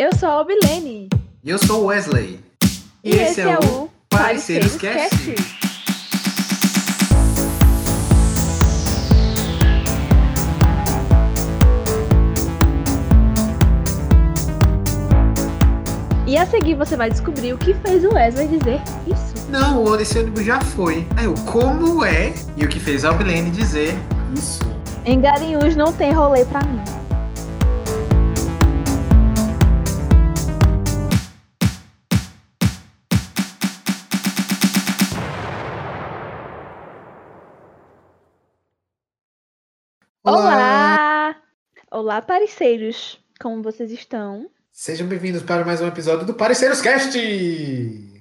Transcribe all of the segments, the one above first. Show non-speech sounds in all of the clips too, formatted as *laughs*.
Eu sou a Obilene. E eu sou o Wesley. E, esse, é, o Pareceres Cast. E a seguir você vai descobrir o que fez o Wesley dizer isso. Não, o esse ônibus já foi. Aí o como é e o que fez a Obilene dizer isso. Em Garinhos não tem rolê pra mim. Olá! Olá, parceiros! Como vocês estão? Sejam bem-vindos para mais um episódio do Parceiros Cast!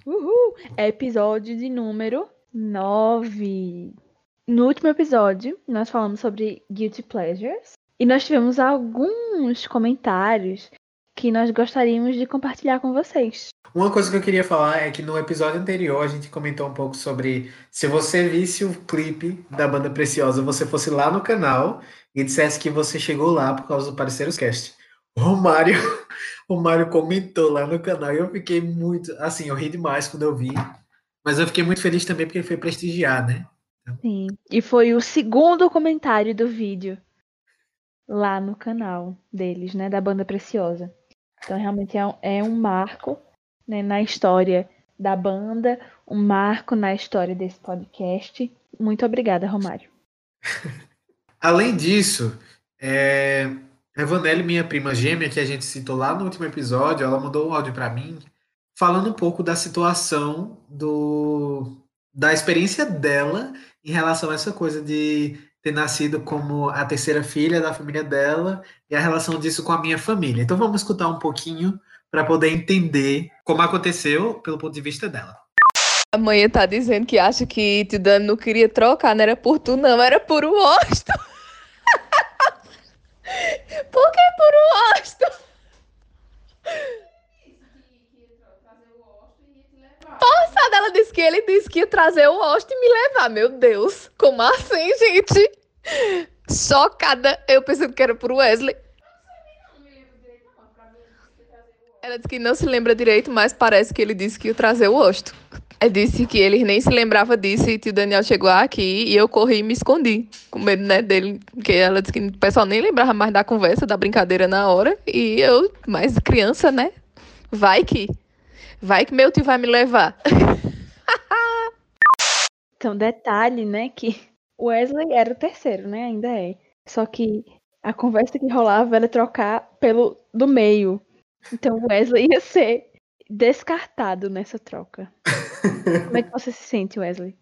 Uhul! Episódio de número 9. No último episódio, nós falamos sobre Guilty Pleasures e nós tivemos alguns comentários que nós gostaríamos de compartilhar com vocês. Uma coisa que eu queria falar é que no episódio anterior a gente comentou um pouco sobre se você visse o clipe da banda Preciosa, você fosse lá no canal e dissesse que você chegou lá por causa do Parceiros Cast. O Romário, *laughs* o Mário comentou lá no canal e eu fiquei muito, assim, eu ri demais quando eu vi, mas eu fiquei muito feliz também porque ele foi prestigiar, né? Sim, e foi o segundo comentário do vídeo lá no canal deles, né, da banda Preciosa. Então, realmente é, é um marco né, na história da banda, um marco na história desse podcast. Muito obrigada, Romário. *laughs* Além disso, é... a Vanelli, minha prima gêmea, que a gente citou lá no último episódio, ela mandou um áudio para mim falando um pouco da situação do da experiência dela em relação a essa coisa de ter nascido como a terceira filha da família dela e a relação disso com a minha família. Então vamos escutar um pouquinho para poder entender como aconteceu pelo ponto de vista dela. A mãe tá dizendo que acha que Tidane não queria trocar, não era por tu, não, era por o Osto. Por que por o Osto? Poxa, ela disse que ele disse que ia trazer o Osto e me levar. Meu Deus, como assim, gente? Chocada. Eu pensei que era por Wesley. Ela disse que não se lembra direito, mas parece que ele disse que ia trazer o Osto. Ele disse que ele nem se lembrava disso e o Daniel chegou aqui e eu corri e me escondi, com medo né, dele, porque ela disse que o pessoal nem lembrava mais da conversa, da brincadeira na hora, e eu, mais criança, né? Vai que. Vai que meu tio vai me levar. *laughs* então, detalhe, né, que Wesley era o terceiro, né? Ainda é. Só que a conversa que rolava era trocar pelo do meio. Então Wesley ia ser descartado nessa troca. *laughs* Como é que você se sente, Wesley?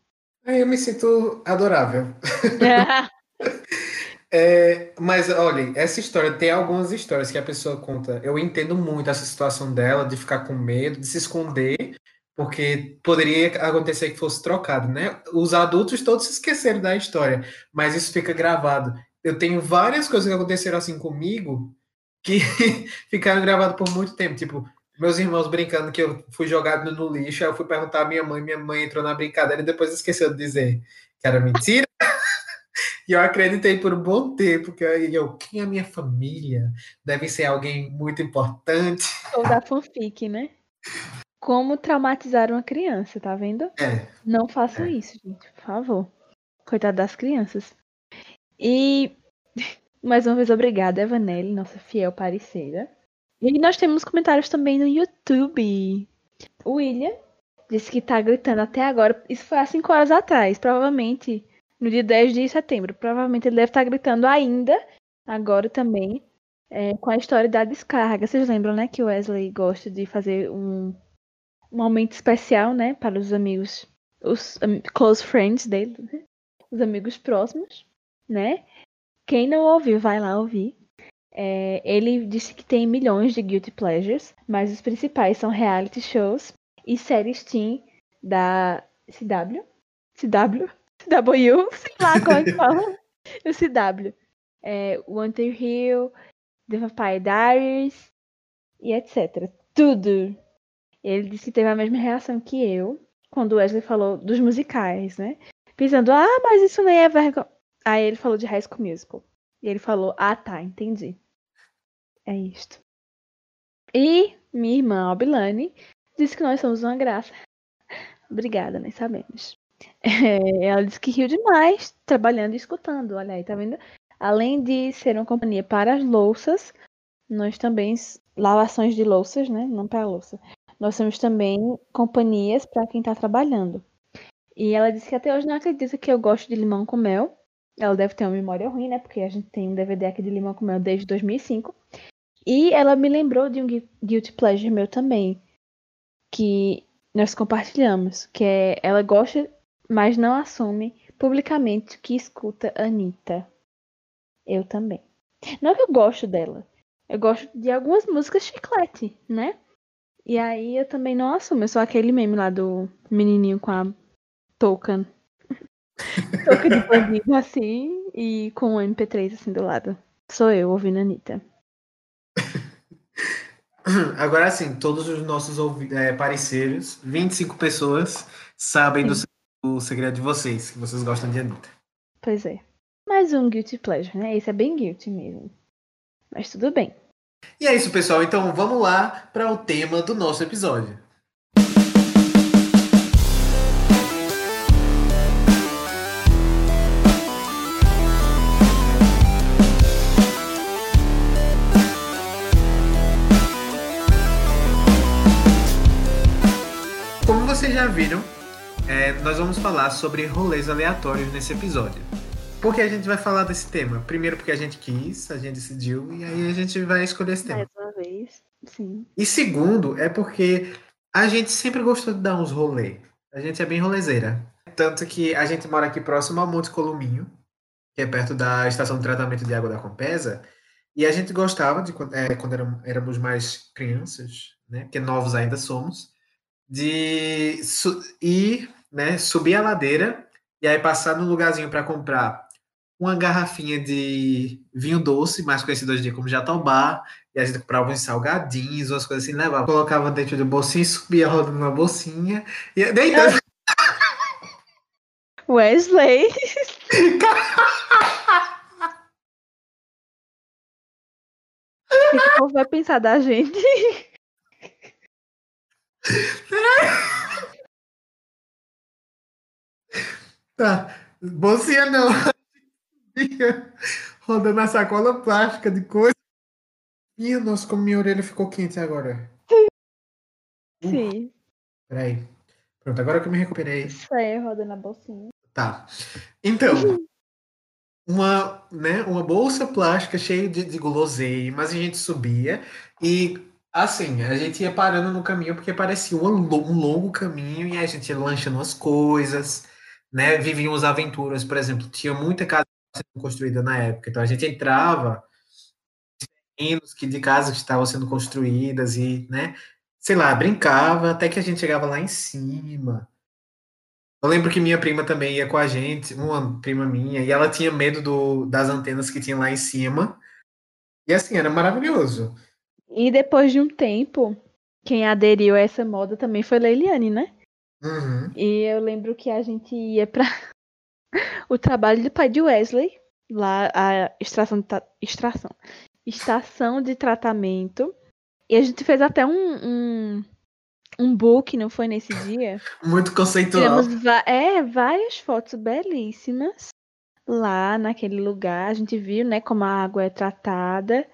Eu me sinto adorável. *laughs* é, mas olha, essa história tem algumas histórias que a pessoa conta. Eu entendo muito essa situação dela de ficar com medo, de se esconder, porque poderia acontecer que fosse trocado, né? Os adultos todos se esqueceram da história, mas isso fica gravado. Eu tenho várias coisas que aconteceram assim comigo que *laughs* ficaram gravadas por muito tempo. Tipo, meus irmãos brincando que eu fui jogado no lixo, aí eu fui perguntar à minha mãe, minha mãe entrou na brincadeira e depois esqueceu de dizer que era mentira. *laughs* e eu acreditei por um bom tempo, que eu, quem é a minha família? Deve ser alguém muito importante. Ou da fanfic, né? Como traumatizar uma criança, tá vendo? É. Não façam é. isso, gente, por favor. Coitado das crianças. E *laughs* mais uma vez, obrigada, Evanelli, nossa fiel parceira. E nós temos comentários também no YouTube. O William disse que tá gritando até agora. Isso foi há 5 horas atrás, provavelmente no dia 10 de setembro. Provavelmente ele deve estar tá gritando ainda, agora também, é, com a história da descarga. Vocês lembram, né, que o Wesley gosta de fazer um, um momento especial, né, para os amigos, os um, close friends dele, né? os amigos próximos, né? Quem não ouviu, vai lá ouvir. É, ele disse que tem milhões de guilty pleasures, mas os principais são reality shows e séries teen da CW. CW? CW? Sei lá como é que *laughs* fala. o CW. É, Winter Hill, The Vampire Diaries e etc. Tudo. Ele disse que teve a mesma reação que eu quando o Wesley falou dos musicais, né? Pensando, ah, mas isso nem é vergonha. Aí ele falou de High School Musical. E ele falou, ah tá, entendi. É isto. E minha irmã Albilane disse que nós somos uma graça. Obrigada, nós sabemos. É, ela disse que riu demais trabalhando e escutando. Olha aí, tá vendo? Além de ser uma companhia para as louças, nós também. Lavações de louças, né? Não para a louça. Nós temos também companhias para quem está trabalhando. E ela disse que até hoje não acredita que eu gosto de limão com mel. Ela deve ter uma memória ruim, né? Porque a gente tem um DVD aqui de limão com mel desde 2005. E ela me lembrou de um guilty pleasure meu também, que nós compartilhamos, que é ela gosta, mas não assume publicamente que escuta Anitta. Eu também. Não é que eu gosto dela. Eu gosto de algumas músicas chiclete, né? E aí eu também não assumo. Eu sou aquele meme lá do menininho com a touca. *laughs* touca de bandido assim e com o MP3 assim do lado. Sou eu ouvindo a Anitta. *clears throat* Agora sim, todos os nossos é, parceiros, 25 pessoas, sabem do, do segredo de vocês, que vocês gostam de Anitta. Pois é. Mais um guilty pleasure, né? Esse é bem guilty mesmo. Mas tudo bem. E é isso, pessoal. Então vamos lá para o tema do nosso episódio. Já viram, é, nós vamos falar sobre rolês aleatórios nesse episódio. Por que a gente vai falar desse tema? Primeiro porque a gente quis, a gente decidiu, e aí a gente vai escolher esse tema. Mais uma vez, sim. E segundo, é porque a gente sempre gostou de dar uns rolês. A gente é bem rolezeira. Tanto que a gente mora aqui próximo ao Monte Columinho, que é perto da estação de tratamento de água da Compesa. E a gente gostava, de é, quando éramos mais crianças, né? Porque novos ainda somos, de ir, né, subir a ladeira e aí passar no lugarzinho para comprar uma garrafinha de vinho doce, mais conhecido hoje em dia como jatobá, e a gente comprava uns salgadinhos, umas coisas assim, levava, colocava dentro do bolsinho subia rodando na bolsinha. E tanto. *laughs* Wesley! *laughs* o que o povo vai pensar da gente? *laughs* Tá, bolsinha não *laughs* rodando a sacola plástica de coisa. Ih, nossa, como minha orelha ficou quente agora. Sim. peraí. Pronto, agora que eu me recuperei. Isso aí, rodando a bolsinha. Tá. Então, *laughs* uma, né, uma bolsa plástica cheia de, de guloseimas, a gente subia e assim, a gente ia parando no caminho porque parecia um, longo caminho e a gente ia lanchando as coisas, né? Vivíamos aventuras, por exemplo, tinha muita casa sendo construída na época. Então a gente entrava que de casas que estavam sendo construídas e, né, sei lá, brincava até que a gente chegava lá em cima. Eu lembro que minha prima também ia com a gente, uma prima minha, e ela tinha medo do, das antenas que tinha lá em cima. E assim, era maravilhoso. E depois de um tempo, quem aderiu a essa moda também foi Leiliane, né? Uhum. E eu lembro que a gente ia pra, *laughs* o trabalho do pai de Wesley, lá a extração de, extração, estação de tratamento. E a gente fez até um, um, um book, não foi nesse dia? Muito conceitual. Tivemos é, várias fotos belíssimas lá naquele lugar. A gente viu, né, como a água é tratada.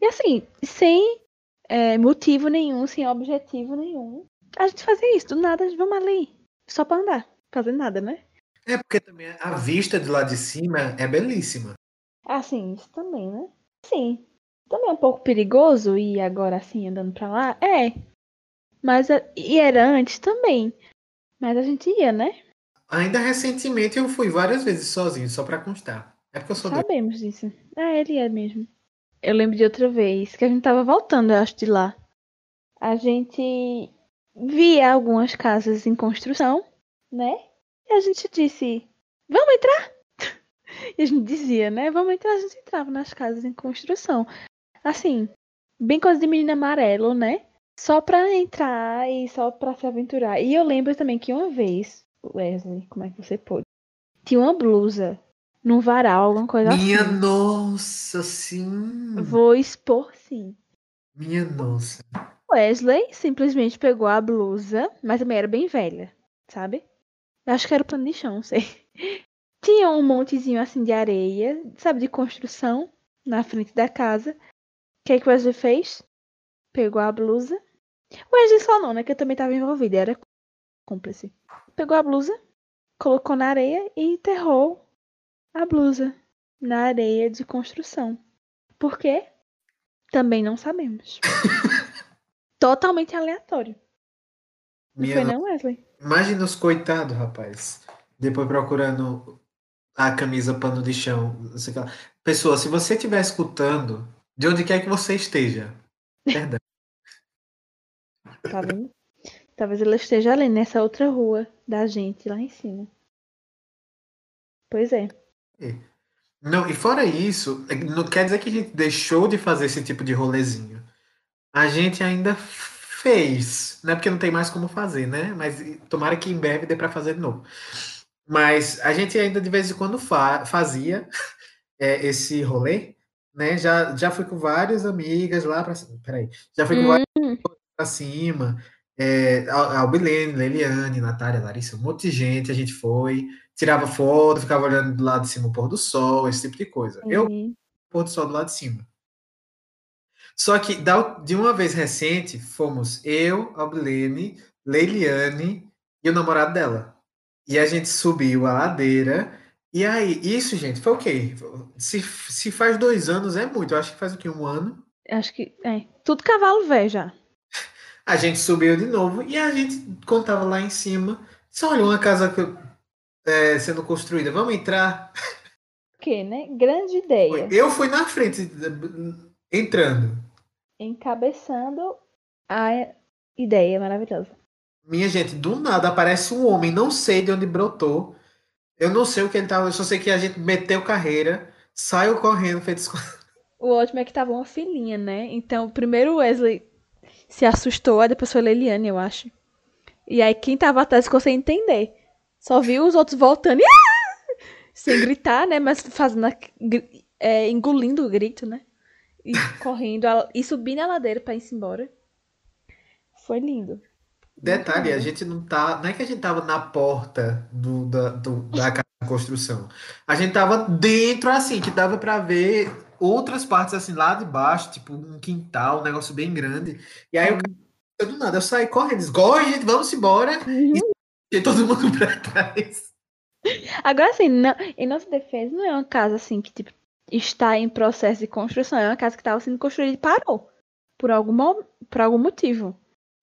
E assim, sem é, motivo nenhum, sem objetivo nenhum. A gente fazia isso, do nada, vamos ali. Só pra andar, fazer nada, né? É porque também a vista de lá de cima é belíssima. Ah, sim, isso também, né? Sim. Também é um pouco perigoso ir agora assim andando pra lá? É. Mas e era antes também. Mas a gente ia, né? Ainda recentemente eu fui várias vezes sozinho, só pra constar. É porque eu sou Sabemos doido. disso. É, ele é mesmo. Eu lembro de outra vez que a gente tava voltando, eu acho, de lá. A gente via algumas casas em construção, né? E a gente disse: Vamos entrar? *laughs* E a gente dizia, né? Vamos entrar. A gente entrava nas casas em construção. Assim, bem coisa de menina amarelo, né? Só pra entrar e só pra se aventurar. E eu lembro também que uma vez, Wesley, como é que você pôde? Tinha uma blusa num varal, alguma coisa Minha assim. nossa, sim. Vou expor sim. Minha nossa. Wesley simplesmente pegou a blusa, mas também era bem velha, sabe? Acho que era o pano de chão, não sei. *laughs* Tinha um montezinho assim de areia, sabe, de construção, na frente da casa. O que, é que o Wesley fez? Pegou a blusa. O Wesley só não, né? Que eu também estava envolvida, era cúmplice. Pegou a blusa, colocou na areia e enterrou a blusa na areia de construção. Por quê? Também não sabemos. *laughs* Totalmente aleatório. Não Minha foi no- não, Wesley? Imagina os coitados, rapaz. Depois procurando a camisa pano de chão. não sei o que. Pessoa, se você estiver escutando, de onde quer que você esteja, perdão. *laughs* Tá vendo? Talvez ela esteja ali nessa outra rua da gente, lá em cima. Pois é. Não, e fora isso, é, não quer dizer que a gente deixou de fazer esse tipo de rolezinho. A gente ainda fez, não é porque não tem mais como fazer, né? Mas tomara que em breve dê para fazer de novo. Mas a gente ainda de vez em quando fa- fazia *laughs* é, esse rolê, né? Já, já fui com várias amigas lá para peraí, já fui com várias Hum, pra cima. É, a Albilene, Leliane, Natália, Larissa, um monte de gente, a gente foi, tirava foto, ficava olhando do lado de cima o pôr do sol, esse tipo de coisa. Eu sim. pôr do sol do lado de cima. Só que de uma vez recente, fomos eu, Albilene, Leiliane e o namorado dela. E a gente subiu a ladeira. E aí, isso, gente, foi o quê? Se, se faz dois anos, é muito. Eu acho que faz o quê? Um ano. Acho que. É. Tudo cavalo velho já. A gente subiu de novo e a gente, quando tava lá em cima, só olhou uma casa que, é, sendo construída. Vamos entrar? O quê, né? Grande ideia. Eu fui na frente, entrando. Encabeçando a ideia maravilhosa. Minha gente, do nada aparece um homem, não sei de onde brotou. Eu não sei o que ele tava, eu só sei que a gente meteu carreira, saiu correndo, fez O ótimo é que tava uma filhinha, né? Então, primeiro o Wesley se assustou, aí depois foi a Leliane, eu acho. E aí quem tava atrás ficou sem entender. Só viu os outros voltando e "Ah!" sem gritar, né? Mas fazendo a- é, engolindo o grito, né? E *laughs* correndo a- e subindo a ladeira pra ir embora. Foi lindo. Detalhe, a gente não tá. Não é que a gente tava na porta do, da, do- da *laughs* casa de construção. A gente tava dentro, assim, que dava pra ver outras partes, assim, lá de baixo, tipo um quintal, um negócio bem grande. E aí, cara, do nada, eu saí correndo, "Corre, gente, vamos embora. Uhum. *laughs* E todo mundo *laughs* pra trás. Agora, assim, não- em nossa defesa, não é uma casa assim que tipo, está em processo de construção, é uma casa que estava sendo construída e parou. Por algum, mo- por algum motivo.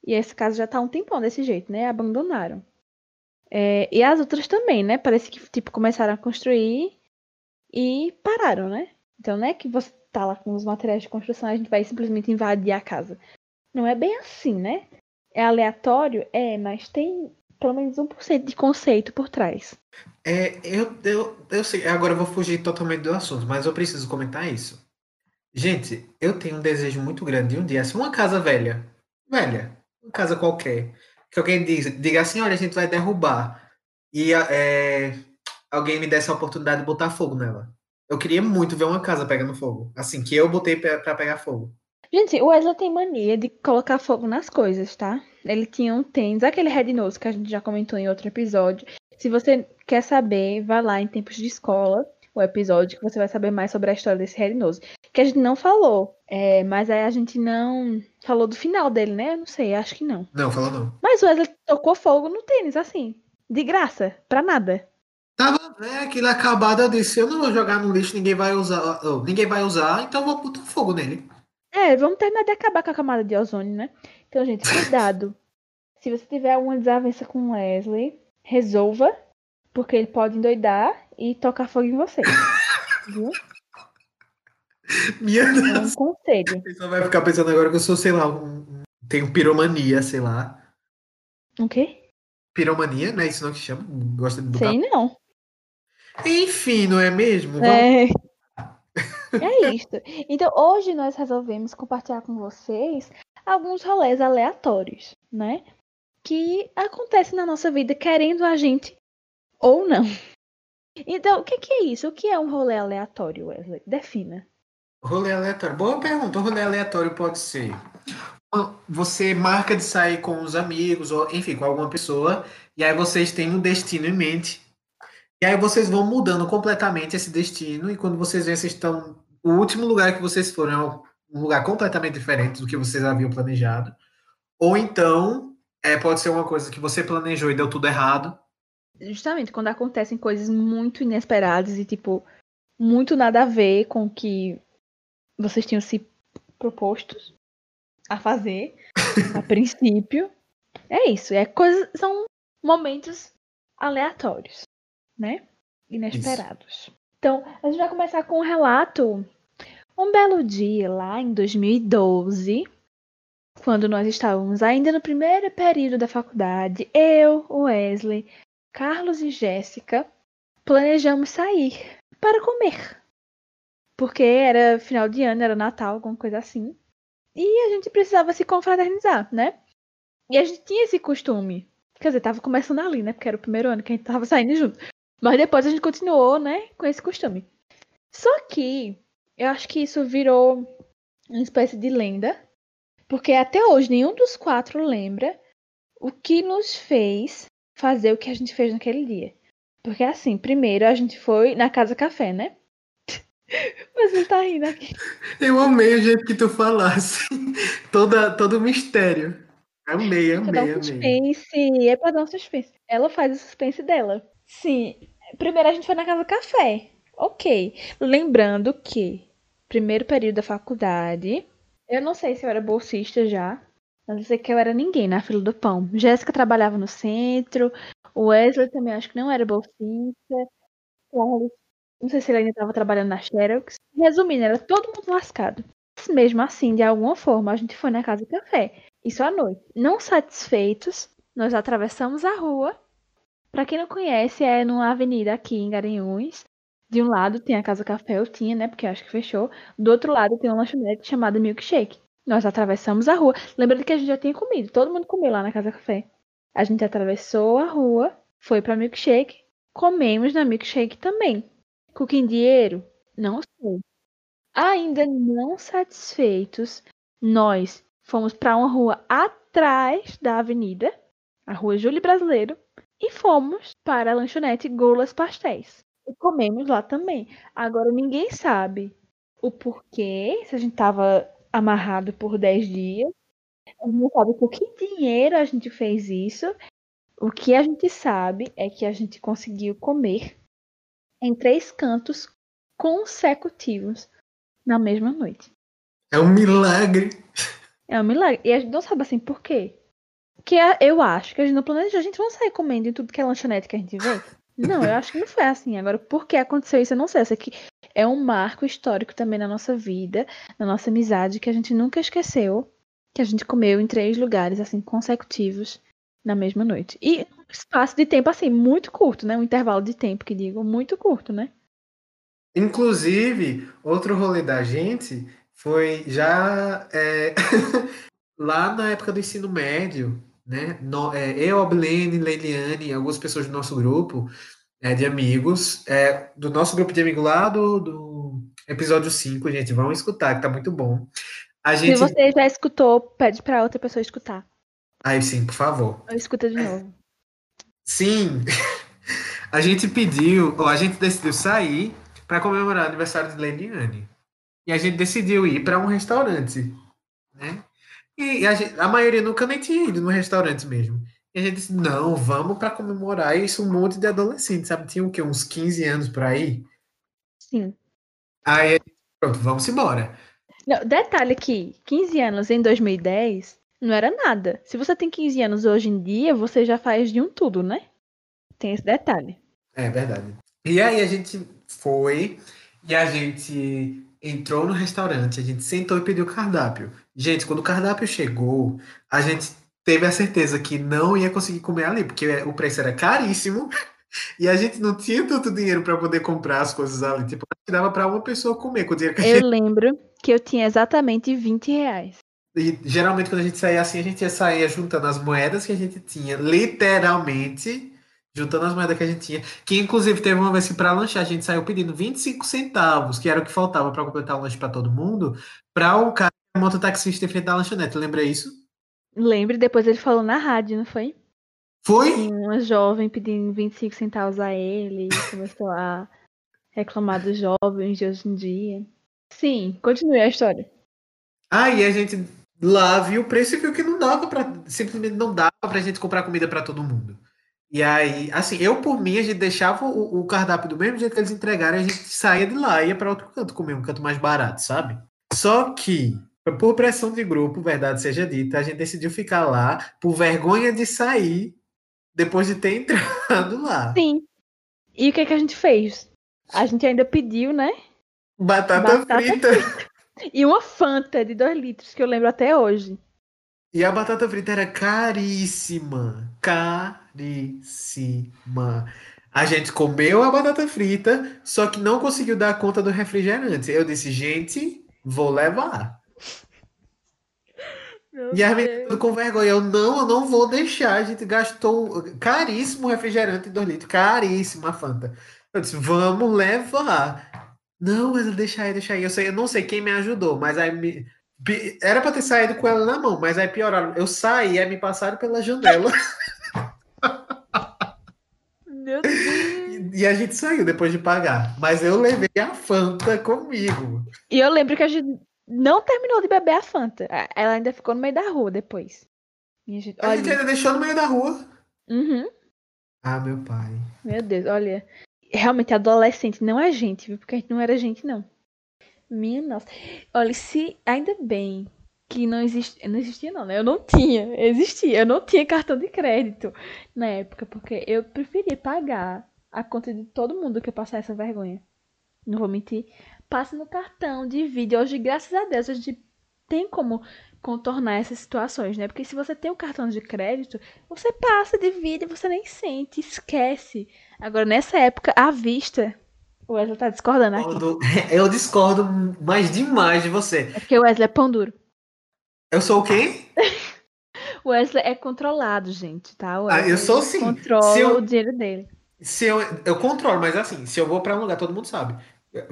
E essa casa já tá há um tempão desse jeito, né? Abandonaram. É, e as outras também, né? Parece que tipo, começaram a construir e pararam, né? Então não é que você tá lá com os materiais de construção e a gente vai simplesmente invadir a casa. Não é bem assim, né? É aleatório? É, mas tem pelo menos 1% de conceito por trás. É, eu, eu, eu sei, agora eu vou fugir totalmente do assunto, mas eu preciso comentar isso. Gente, eu tenho um desejo muito grande de um dia, assim, uma casa velha, velha, uma casa qualquer, que alguém diz, diga assim, olha, a gente vai derrubar, e é, alguém me desse a oportunidade de botar fogo nela. Eu queria muito ver uma casa pegando fogo, assim, que eu botei pra pegar fogo. Gente, o Wesley tem mania de colocar fogo nas coisas, tá? Ele tinha um tênis, aquele Red Nose que a gente já comentou em outro episódio. Se você quer saber, vá lá em Tempos de Escola, o episódio, que você vai saber mais sobre a história desse Red Nose. Que a gente não falou, é, mas aí a gente não falou do final dele, né? Eu não sei, acho que não. Não, falou não. Mas o Wesley tocou fogo no tênis, assim, de graça, pra nada. Tava, né, aquilo acabado, eu disse, eu não vou jogar no lixo, ninguém vai usar, oh, ninguém vai usar, então eu vou botar fogo nele. É, vamos terminar de acabar com a camada de ozônio, né? Então, gente, cuidado. *laughs* Se você tiver alguma desavença com o Wesley, resolva, porque ele pode endoidar e tocar fogo em você. Viu? *laughs* Minha É Deus. um conselho. A pessoa vai ficar pensando agora que eu sou, sei lá, um, tenho piromania, sei lá. O quê? Piromania, não é isso não que chama? Gosta de botar. Sei não. Enfim, não é mesmo? Vamos- *laughs* É. É isso. Então, hoje nós resolvemos compartilhar com vocês alguns rolês aleatórios, né? Que acontecem na nossa vida querendo a gente ou não. Então, o que que é isso? O que é um rolê aleatório, Wesley? Defina. Rolê aleatório. Boa pergunta. O rolê aleatório pode ser. Você marca de sair com os amigos, ou enfim, com alguma pessoa, e aí vocês têm um destino em mente. E aí vocês vão mudando completamente esse destino, e quando vocês veem, vocês estão. O último lugar que vocês foram é um lugar completamente diferente do que vocês haviam planejado. Ou então, é, pode ser uma coisa que você planejou e deu tudo errado. Justamente quando acontecem coisas muito inesperadas e, tipo, muito nada a ver com o que vocês tinham se propostos a fazer a *laughs* princípio. É isso, é coisa, são momentos aleatórios, né? Inesperados. Isso. Então, a gente vai começar com um relato. Um belo dia lá em 2012, quando nós estávamos ainda no primeiro período da faculdade, eu, Wesley, Carlos e Jéssica planejamos sair para comer. Porque era final de ano, era Natal, alguma coisa assim. E a gente precisava se confraternizar, né? E a gente tinha esse costume. Quer dizer, tava começando ali, né? Porque era o primeiro ano que a gente tava saindo junto. Mas depois a gente continuou, né? Com esse costume. Só que eu acho que isso virou uma espécie de lenda. Porque até hoje nenhum dos quatro lembra o que nos fez fazer o que a gente fez naquele dia. Porque assim, primeiro a gente foi na Casa Café, né? *laughs* Mas você tá rindo aqui. Eu amei o jeito que tu falasse. *laughs* Toda, todo o mistério. Amei, amei, pra dar um suspense. É pra dar um suspense. Ela faz o suspense dela. Sim. Primeiro a gente foi na Casa Café. Ok. Lembrando que primeiro período da faculdade. Eu não sei se eu era bolsista já. Mas eu sei que eu era ninguém na fila do pão. Jéssica trabalhava no centro. O Wesley também acho que não era bolsista. Não sei se ele ainda estava trabalhando na Xerox. Resumindo, era todo mundo lascado. Mesmo assim, de alguma forma, a gente foi na casa de café. Isso à noite. Não satisfeitos, nós atravessamos a rua. Para quem não conhece, é numa avenida aqui em Garanhuns. De um lado tem a Casa Café, eu tinha, né? Porque acho que fechou. Do outro lado tem uma lanchonete chamada Milkshake. Nós atravessamos a rua. Lembrando que a gente já tinha comido. Todo mundo comeu lá na Casa Café. A gente atravessou a rua, foi pra Milkshake. Comemos na Milkshake também. Com dinheiro? Não sei. Ainda não satisfeitos, nós fomos para uma rua atrás da avenida, a Rua Júlio Brasileiro, e fomos para a lanchonete Golas Pastéis. E comemos lá também. Agora ninguém sabe o porquê, se a gente estava amarrado por 10 dias. A gente não sabe com que dinheiro a gente fez isso. O que a gente sabe é que a gente conseguiu comer em três cantos consecutivos na mesma noite. É um milagre. É um milagre. E a gente não sabe assim por quê. Porque eu acho que a gente não planejou, a gente não sai comendo em tudo que é lanchonete que a gente vê. Não, eu acho que não foi assim. Agora, por que aconteceu isso, eu não sei. Isso aqui é um marco histórico também na nossa vida, na nossa amizade, que a gente nunca esqueceu que a gente comeu em três lugares, assim, consecutivos na mesma noite. E espaço de tempo, assim, muito curto, né? Um intervalo de tempo, que digo, muito curto, né? Inclusive, outro rolê da gente foi já é, *laughs* lá na época do ensino médio, né? No, é, eu, a Blene, Leiliane, algumas pessoas do nosso grupo é, de amigos, é, do nosso grupo de amigos lá do, do episódio 5, gente, vão escutar, que tá muito bom. A gente... Se você já escutou, pede para outra pessoa escutar. Aí sim, por favor. Escuta de novo. Sim. *laughs* A gente pediu, ou a gente decidiu sair para comemorar o aniversário de Lediane. E a gente decidiu ir para um restaurante, né? E a, gente, a, maioria nunca nem tinha ido no restaurante mesmo. E a gente disse, não, vamos para comemorar isso um monte de adolescentes, sabe? Tinha o quê? Uns 15 anos por aí? Sim. Aí, pronto, vamos embora. Não, detalhe aqui, 15 anos em 2010 não era nada. Se você tem 15 anos hoje em dia, você já faz de um tudo, né? Tem esse detalhe. É verdade. E aí a gente foi e a gente entrou no restaurante, a gente sentou e pediu cardápio. Gente, quando o cardápio chegou, a gente teve a certeza que não ia conseguir comer ali, porque o preço era caríssimo *laughs* e a gente não tinha tanto dinheiro para poder comprar as coisas ali. Tipo, dava para uma pessoa comer com o dinheiro que Eu *laughs* lembro que eu tinha exatamente 20 reais. E geralmente quando a gente saía assim, a gente ia sair juntando as moedas que a gente tinha, literalmente juntando as moedas que a gente tinha. Que inclusive teve uma vez que para lanchar a gente saiu pedindo 25 centavos, que era o que faltava para completar o lanche para todo mundo, para o cara mototaxista em frente da lanchonete. Lembra isso? Lembre, depois ele falou na rádio, não foi? Foi? Tinha uma jovem pedindo 25 centavos a ele e começou a reclamar dos jovens de hoje em dia. Sim, continue a história. Aí a gente lá viu o preço e viu que não dava para simplesmente não dava pra gente comprar comida para todo mundo. E aí, assim, eu por mim, a gente deixava o, o, cardápio do mesmo jeito que eles entregaram, a gente saía de lá e ia para outro canto comer, um canto mais barato, sabe? Só que, por pressão de grupo, verdade seja dita, a gente decidiu ficar lá por vergonha de sair depois de ter *laughs* entrado lá. Sim. E o que, que a gente fez? A gente ainda pediu, né? Batata, batata frita. frita. E uma Fanta de 2 litros, que eu lembro até hoje. E a batata frita era caríssima. Caríssima. A gente comeu a batata frita, só que não conseguiu dar conta do refrigerante. Eu disse, gente, vou levar. Meu e a menina com vergonha, eu não, eu não vou deixar. A gente gastou caríssimo refrigerante de 2 litros, caríssimo a Fanta. Eu disse, vamos levar. Não, mas deixa aí, deixa aí. Eu, sei, eu não sei quem me ajudou, mas aí me, era pra ter saído com ela na mão, mas aí pioraram. Eu saí, aí me passaram pela janela. *laughs* Meu Deus. E, a gente saiu depois de pagar. Mas eu levei a Fanta comigo. E eu lembro que a gente não terminou de beber a Fanta. Ela ainda ficou no meio da rua depois. Gente, a gente ainda deixou no meio da rua. Uhum. Ah, meu pai. Meu Deus, olha. Realmente, adolescente não é gente, viu? Porque a gente não era gente, não. Minha nossa. Olha, se ainda bem que não existia. Não existia, não, né? Eu não tinha. Existia. Eu não tinha cartão de crédito na época, porque eu preferia pagar a conta de todo mundo que eu passar essa vergonha. Não vou mentir. Passa no cartão, divide. Hoje, graças a Deus, a gente tem como contornar essas situações, né? Porque se você tem o um cartão de crédito, você passa, divide, você nem sente, esquece. Agora, nessa época, à vista, o Wesley tá discordando aqui. *laughs* Eu discordo, mas demais de você. É porque o Wesley é pão duro. Eu sou o quê? *laughs* o Wesley é controlado, gente, tá? ah, eu sou sim. Controla eu, o dinheiro dele. Se eu, eu controlo, mas assim, se eu vou para um lugar, todo mundo sabe.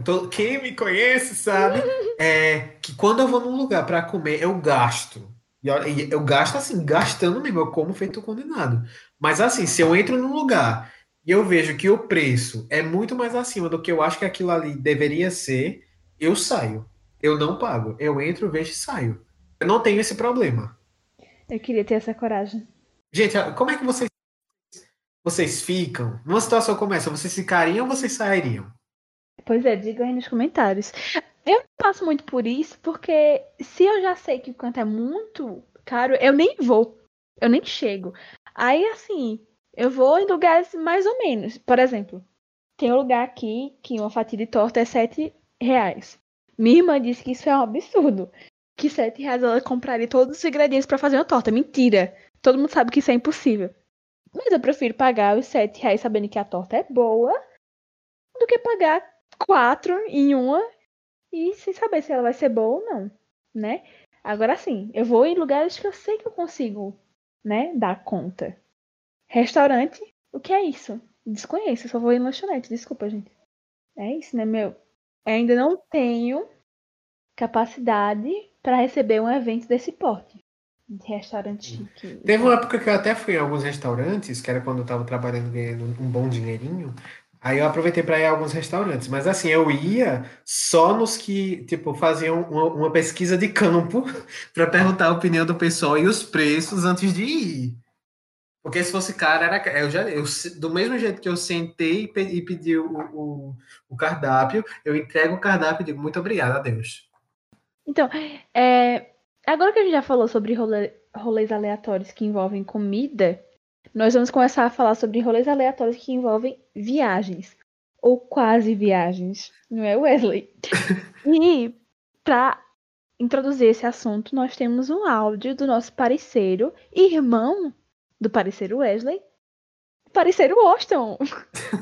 Tô, quem me conhece sabe é que quando eu vou num lugar para comer, eu gasto. E eu gasto assim, gastando mesmo, eu como feito condenado. Mas assim, se eu entro num lugar e eu vejo que o preço é muito mais acima do que eu acho que aquilo ali deveria ser, eu saio. Eu não pago. Eu entro, vejo e saio. Eu não tenho esse problema. Eu queria ter essa coragem. Gente, como é que vocês vocês ficam? Numa situação como essa, vocês ficariam ou vocês sairiam? Pois é, diga aí nos comentários. Eu passo muito por isso, porque se eu já sei que o canto é muito caro, eu nem vou. Eu nem chego. Aí, assim, eu vou em lugares mais ou menos. Por exemplo, tem um lugar aqui que uma fatia de torta é 7 reais. Minha irmã disse que isso é um absurdo. Que 7 reais ela compraria todos os ingredientes para fazer uma torta. Mentira. Todo mundo sabe que isso é impossível. Mas eu prefiro pagar os 7 reais sabendo que a torta é boa do que pagar 4 em uma e sem saber se ela vai ser boa ou não, né? Agora sim, eu vou em lugares que eu sei que eu consigo, né, dar conta. Restaurante, o que é isso? Desconheço, só vou em lanchonete, desculpa, gente. É isso, né, meu? Eu ainda não tenho capacidade para receber um evento desse porte. De restaurante chique. Teve uma época que eu até fui em alguns restaurantes, que era quando eu tava trabalhando ganhando um bom dinheirinho. Aí eu aproveitei para ir a alguns restaurantes, mas assim, eu ia só nos que, tipo, faziam uma, uma pesquisa de campo *laughs* para perguntar a opinião do pessoal e os preços antes de ir. Porque se fosse cara, era. Eu já, eu, do mesmo jeito que eu sentei e pedi o, o, o cardápio, eu entrego o cardápio e digo muito obrigado a Deus. Então, é, agora que a gente já falou sobre rolê, rolês aleatórios que envolvem comida, nós vamos começar a falar sobre rolês aleatórios que envolvem viagens. Ou quase viagens, não é, Wesley? *laughs* e para introduzir esse assunto, nós temos um áudio do nosso parceiro, irmão do parceiro Wesley. Parceiro Washington.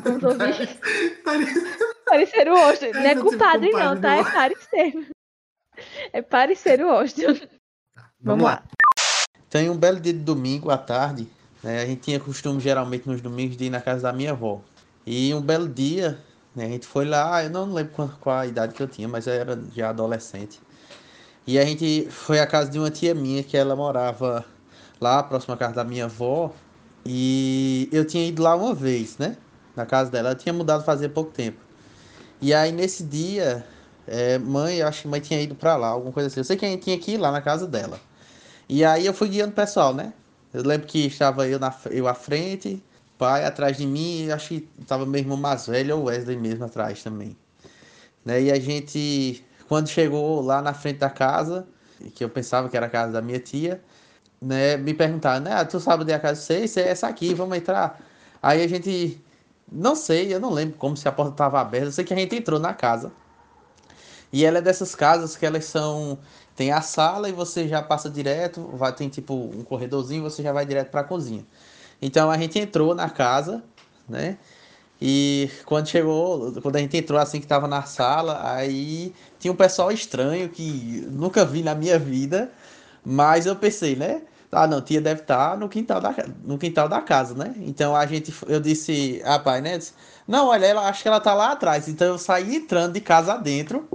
Vamos ouvir. *laughs* parceiro Washington. Não é culpado, não, tá? É parceiro. É parceiro Washington. Vamos lá. Tem um belo dia de domingo à tarde. Né? A gente tinha costume, geralmente, nos domingos, de ir na casa da minha avó. E um belo dia, né, a gente foi lá, eu não lembro qual, qual a idade que eu tinha, mas eu era já adolescente. E a gente foi à casa de uma tia minha, que ela morava lá, próximo à casa da minha avó. E eu tinha ido lá uma vez, né? Na casa dela. Ela tinha mudado fazia pouco tempo. E aí, nesse dia, é, mãe, acho que mãe tinha ido pra lá, alguma coisa assim. Eu sei que a gente tinha que ir lá na casa dela. E aí eu fui guiando o pessoal, né? Eu lembro que estava eu, na, eu à frente, pai atrás de mim, e acho que estava meu irmão mais velho ou Wesley mesmo atrás também. Né? E a gente, quando chegou lá na frente da casa, que eu pensava que era a casa da minha tia, né, me perguntaram, né, tu sabe onde é a casa? Sei, sei, é essa aqui, vamos entrar. Aí a gente, não sei, eu não lembro como se a porta estava aberta, eu sei que a gente entrou na casa. E ela é dessas casas que elas são, tem a sala e você já passa direto, vai tem tipo um corredorzinho, você já vai direto para a cozinha. Então a gente entrou na casa, né? E quando chegou, quando a gente entrou assim que tava na sala, aí tinha um pessoal estranho que nunca vi na minha vida, mas eu pensei, né? Ah, não, tia deve estar tá no quintal da, no quintal da casa, né? Então a gente, eu disse, rapaz, né? Disse, não, olha, ela, acho que ela tá lá atrás. Então eu saí entrando de casa dentro,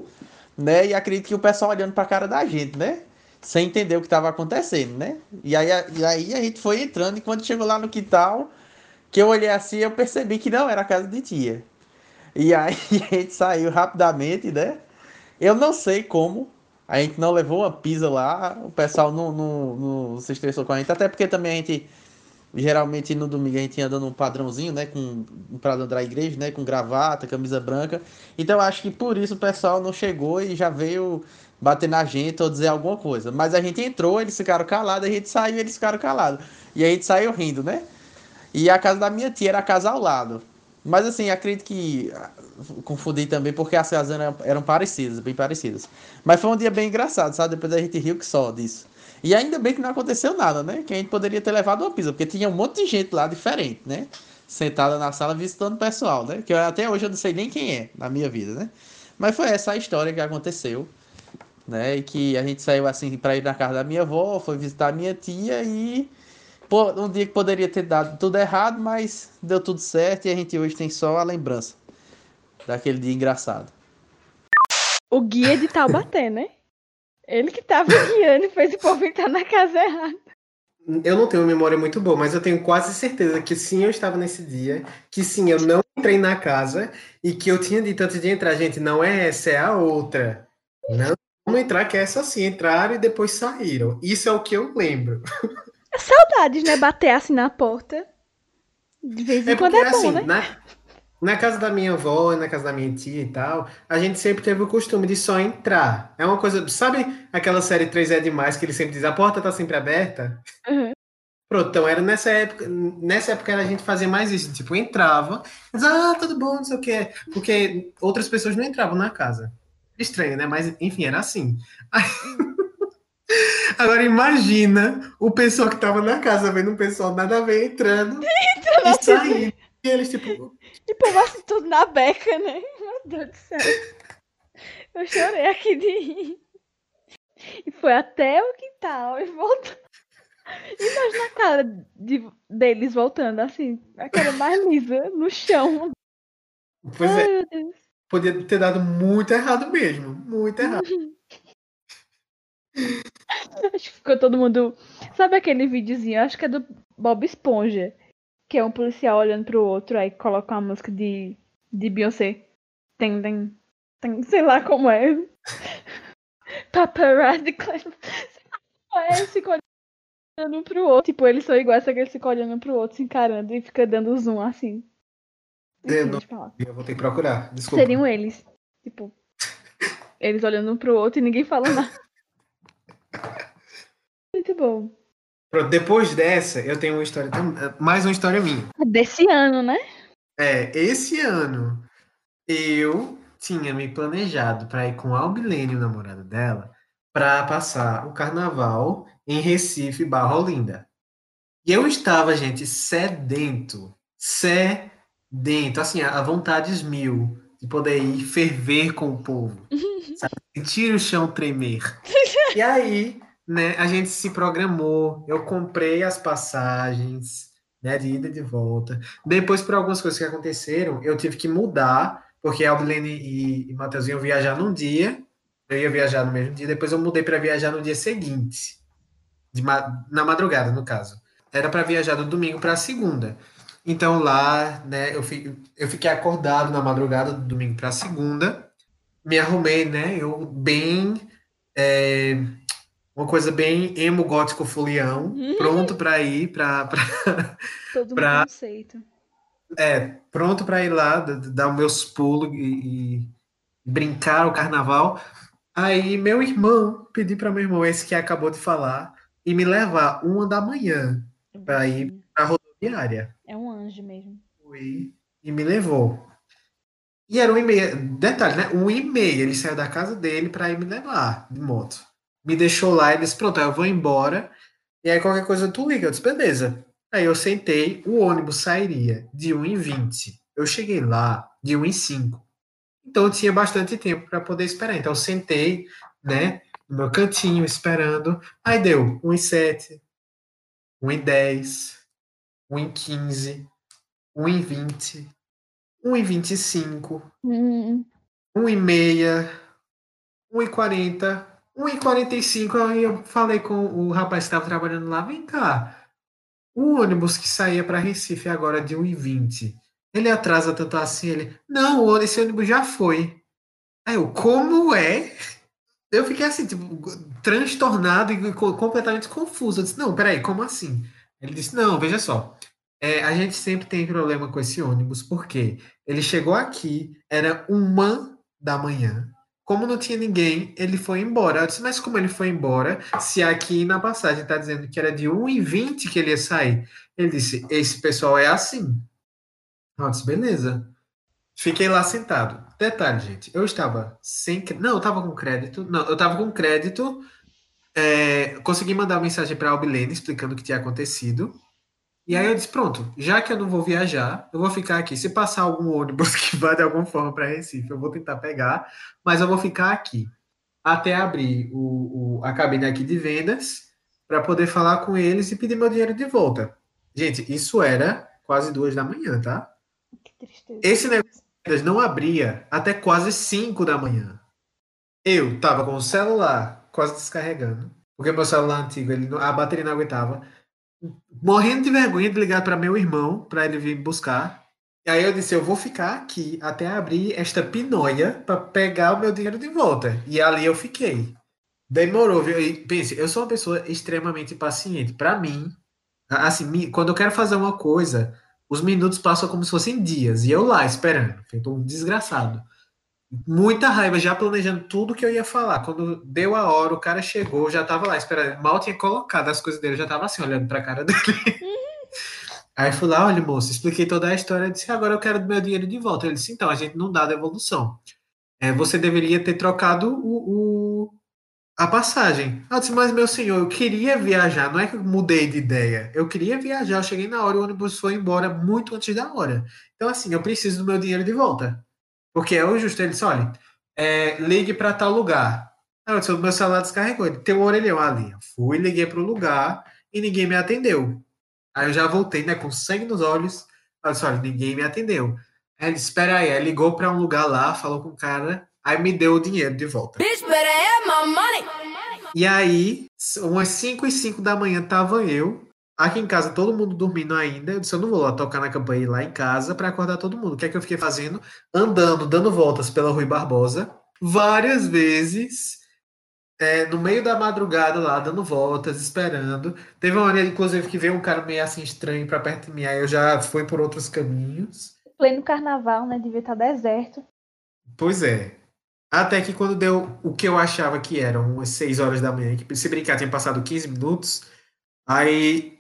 né? E acredito que o pessoal olhando pra cara da gente, né? Sem entender o que estava acontecendo, né? E aí, e aí a gente foi entrando e quando chegou lá no quintal, que eu olhei assim, eu percebi que não era a casa de tia. E aí *laughs* a gente saiu rapidamente, né? Eu não sei como, a gente não levou uma pizza lá, o pessoal não, não, não se estressou com a gente, até porque também a gente, geralmente no domingo a gente ia dando um padrãozinho, né, com para da igreja, né, com gravata, camisa branca. Então acho que por isso o pessoal não chegou e já veio bater na gente ou dizer alguma coisa. Mas a gente entrou, eles ficaram calados, a gente saiu, eles ficaram calados. E a gente saiu rindo, né? E a casa da minha tia era a casa ao lado. Mas assim, acredito que ah, confundi também porque as casas eram, eram parecidas, bem parecidas. Mas foi um dia bem engraçado, sabe? Depois a gente riu que só disso. E ainda bem que não aconteceu nada, né? Que a gente poderia ter levado uma pizza, porque tinha um monte de gente lá diferente, né? Sentada na sala visitando o pessoal, né? Que eu, até hoje eu não sei nem quem é na minha vida, né? Mas foi essa a história que aconteceu, né? E que a gente saiu assim para ir na casa da minha avó, foi visitar a minha tia e Pô, um dia que poderia ter dado tudo errado, mas deu tudo certo e a gente hoje tem só a lembrança daquele dia engraçado. O guia de Taubaté, né? Ele que tava guiando e fez o povo entrar na casa errada. Eu não tenho memória muito boa, mas eu tenho quase certeza que sim, eu estava nesse dia, que sim, eu não entrei na casa e que eu tinha dito antes de entrar, gente, não é essa, é a outra. Não vamos entrar, que é essa sim, entraram e depois saíram. Isso é o que eu lembro. Saudades, né? Bater assim na porta. De vez em é quando é assim, bom, né? Na, na casa da minha avó, na casa da minha tia e tal, a gente sempre teve o costume de só entrar. É uma coisa. Sabe aquela série 3 é demais que ele sempre diz a porta tá sempre aberta? Uhum. Pronto, então era nessa época. Nessa época a gente fazia mais isso. Tipo, entrava, mas, ah, tudo bom, não sei o que. Porque outras pessoas não entravam na casa. Estranho, né? Mas enfim, era assim. Aí, *laughs* Agora imagina o pessoal que tava na casa vendo um pessoal nada a ver entrando *laughs* e saindo. E eles, tipo. E povasse tudo na beca, né? Meu Deus do céu. Eu chorei aqui de rir. E foi até o quintal e voltou. Imagina a cara de, deles voltando assim, a cara mais lisa no chão. Pois Ai, é. Podia ter dado muito errado mesmo. Muito errado. *laughs* Acho que ficou todo mundo. Sabe aquele videozinho? Acho que é do Bob Esponja. Que é um policial olhando pro outro, aí coloca uma música de, de Beyoncé. Tem, tem, tem, sei lá como é. *laughs* Paparazzi. É, eles ficam olhando um pro outro. Tipo, eles são iguais, só que eles ficam olhando um pro outro, se encarando e fica dando zoom assim. É, não, eu vou ter que procurar. Desculpa. Seriam eles. Tipo, eles olhando um pro outro e ninguém fala nada. *laughs* Muito bom. Pronto, depois dessa, eu tenho uma história, mais uma história minha. Desse ano, né? É, esse ano eu tinha me planejado para ir com a Albilene, o namorado dela, para passar o carnaval em Recife, Barra Olinda. E eu estava, gente, sedento, sedento, assim, a vontades mil de poder ir ferver com o povo, *laughs* sabe? sentir o chão tremer. *laughs* E aí, né, a gente se programou, eu comprei as passagens, né, de ida e de volta. Depois, por algumas coisas que aconteceram, eu tive que mudar, porque a Albilene e, e Matheus iam viajar num dia, eu ia viajar no mesmo dia, depois eu mudei para viajar no dia seguinte, de na madrugada, no caso. Era para viajar do domingo para segunda. Então lá, né, eu, fi, eu fiquei acordado na madrugada do domingo para segunda, me arrumei, né, eu bem é, uma coisa bem emo gótico folião, Uhum. pronto para ir para *laughs* Todo Pra- conceito. é, pronto para ir lá, dar os meus pulos e, e brincar o carnaval. Aí meu irmão, pedi para meu irmão, esse que acabou de falar, e me levar uma da manhã Pra ir- para rodoviária. É um anjo mesmo. Fui e me levou. E era um e meia, detalhe, né? Um e meia, ele saiu da casa dele para ir me levar de moto. Me deixou lá e disse: Pronto, eu vou embora. E aí qualquer coisa tu liga. Eu disse: Beleza. Aí eu sentei, o ônibus sairia de 1h20. Eu cheguei lá de 1h05. Então eu tinha bastante tempo para poder esperar. Então eu sentei, né, no meu cantinho esperando. Aí deu 1h07, 1h10, 1h15, 1h20, 1h25, Hum, 1h30, 1h40, 1h45. Aí eu falei com o rapaz que estava trabalhando lá: vem cá, o ônibus que saía para Recife agora de 1h20, ele atrasa tanto assim? Ele: não, esse ônibus já foi. Aí eu: como é? Eu fiquei assim, tipo, transtornado e co- completamente confuso. Eu disse: não, peraí, como assim? Ele disse: não, veja só. é, a gente sempre tem problema com esse ônibus, porque ele chegou aqui, era uma da manhã. Como não tinha ninguém, ele foi embora. Eu disse, mas como ele foi embora, se aqui na passagem está dizendo que era de 1h20 que ele ia sair? Ele disse, esse pessoal é assim. Eu disse, beleza. Fiquei lá sentado. Detalhe, gente, eu estava sem... Não, eu estava com crédito. Não, eu estava com crédito. É, consegui mandar uma mensagem para a Albilene explicando o que tinha acontecido. E aí eu disse, pronto, já que eu não vou viajar, eu vou ficar aqui. Se passar algum ônibus *laughs* que vá de alguma forma para Recife, eu vou tentar pegar, mas eu vou ficar aqui até abrir o, o- a cabine aqui de vendas para poder falar com eles e pedir meu dinheiro de volta. Gente, isso era quase duas da manhã, tá? que tristeza. Esse negócio de vendas não abria até quase cinco da manhã. Eu tava com o celular quase descarregando, porque meu celular antigo, ele, a bateria não aguentava. Morrendo de vergonha de ligar para meu irmão para ele vir buscar. E aí eu disse, eu vou ficar aqui até abrir esta pinóia para pegar o meu dinheiro de volta. E ali eu fiquei. Demorou, viu? E pense, eu sou uma pessoa extremamente paciente. Para mim, assim, quando eu quero fazer uma coisa, os minutos passam como se fossem dias. E eu lá esperando, feito um desgraçado. Muita raiva, já planejando tudo que eu ia falar. Quando deu a hora, o cara chegou, já tava lá esperando. Mal tinha colocado as coisas dele, eu já tava assim, olhando pra cara dele. Aí fui lá, olha, moço, expliquei toda a história. Disse, agora eu quero meu dinheiro de volta. Ele disse, então, a gente não dá devolução. É, você deveria ter trocado o, o- a passagem. Eu disse, mas meu senhor, eu queria viajar, não é que eu mudei de ideia. Eu queria viajar, eu cheguei na hora e o ônibus foi embora muito antes da hora. Então, assim, eu preciso do meu dinheiro de volta. Porque é o justo. Ele disse, olha, é, ligue para tal lugar. Aí eu disse, o meu celular descarregou. Ele tem um orelhão ali. Eu fui, liguei para o lugar e ninguém me atendeu. Aí eu já voltei, né, com sangue nos olhos. Eu disse, olha, ninguém me atendeu. Aí ele disse, espera aí. Aí ligou para um lugar lá, falou com o cara, aí me deu o dinheiro de volta. Bitch better have my money. E aí, umas 5 e 5 da manhã tava eu, aqui em casa, todo mundo dormindo ainda. Eu disse, eu não vou lá tocar na campainha lá em casa para acordar todo mundo. O que é que eu fiquei fazendo? Andando, dando voltas pela Rui Barbosa, várias vezes, é, no meio da madrugada lá, dando voltas, esperando. Teve uma hora, inclusive, que veio um cara meio assim estranho para perto de mim, aí eu já fui por outros caminhos. Pleno carnaval, né? Devia estar deserto. Pois é. Até que quando deu o que eu achava que eram umas 6 horas da manhã, que se brincar tinha passado 15 minutos, aí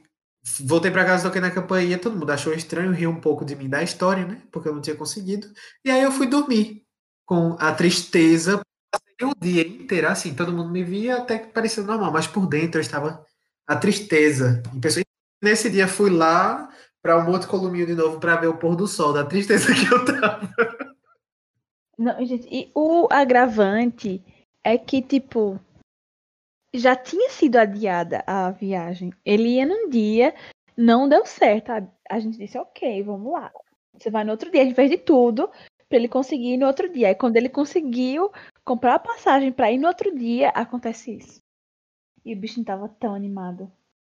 voltei pra casa, toquei na campainha, todo mundo achou estranho, riu um pouco de mim da história, né? Porque eu não tinha conseguido. E aí eu fui dormir com a tristeza, passei o dia inteiro assim, todo mundo me via até que parecia normal, mas por dentro eu estava a tristeza pessoa. Nesse dia fui lá para um outro columinho de novo para ver o pôr do sol, da tristeza *laughs* que eu tava. Não, gente, e o agravante é que, tipo, já tinha sido adiada a viagem. Ele ia num dia não deu certo. A, a gente disse, ok, vamos lá. Você vai no outro dia, a gente fez de tudo para ele conseguir ir no outro dia. Aí quando ele conseguiu comprar a passagem para ir no outro dia, acontece isso. E o bichinho tava tão animado.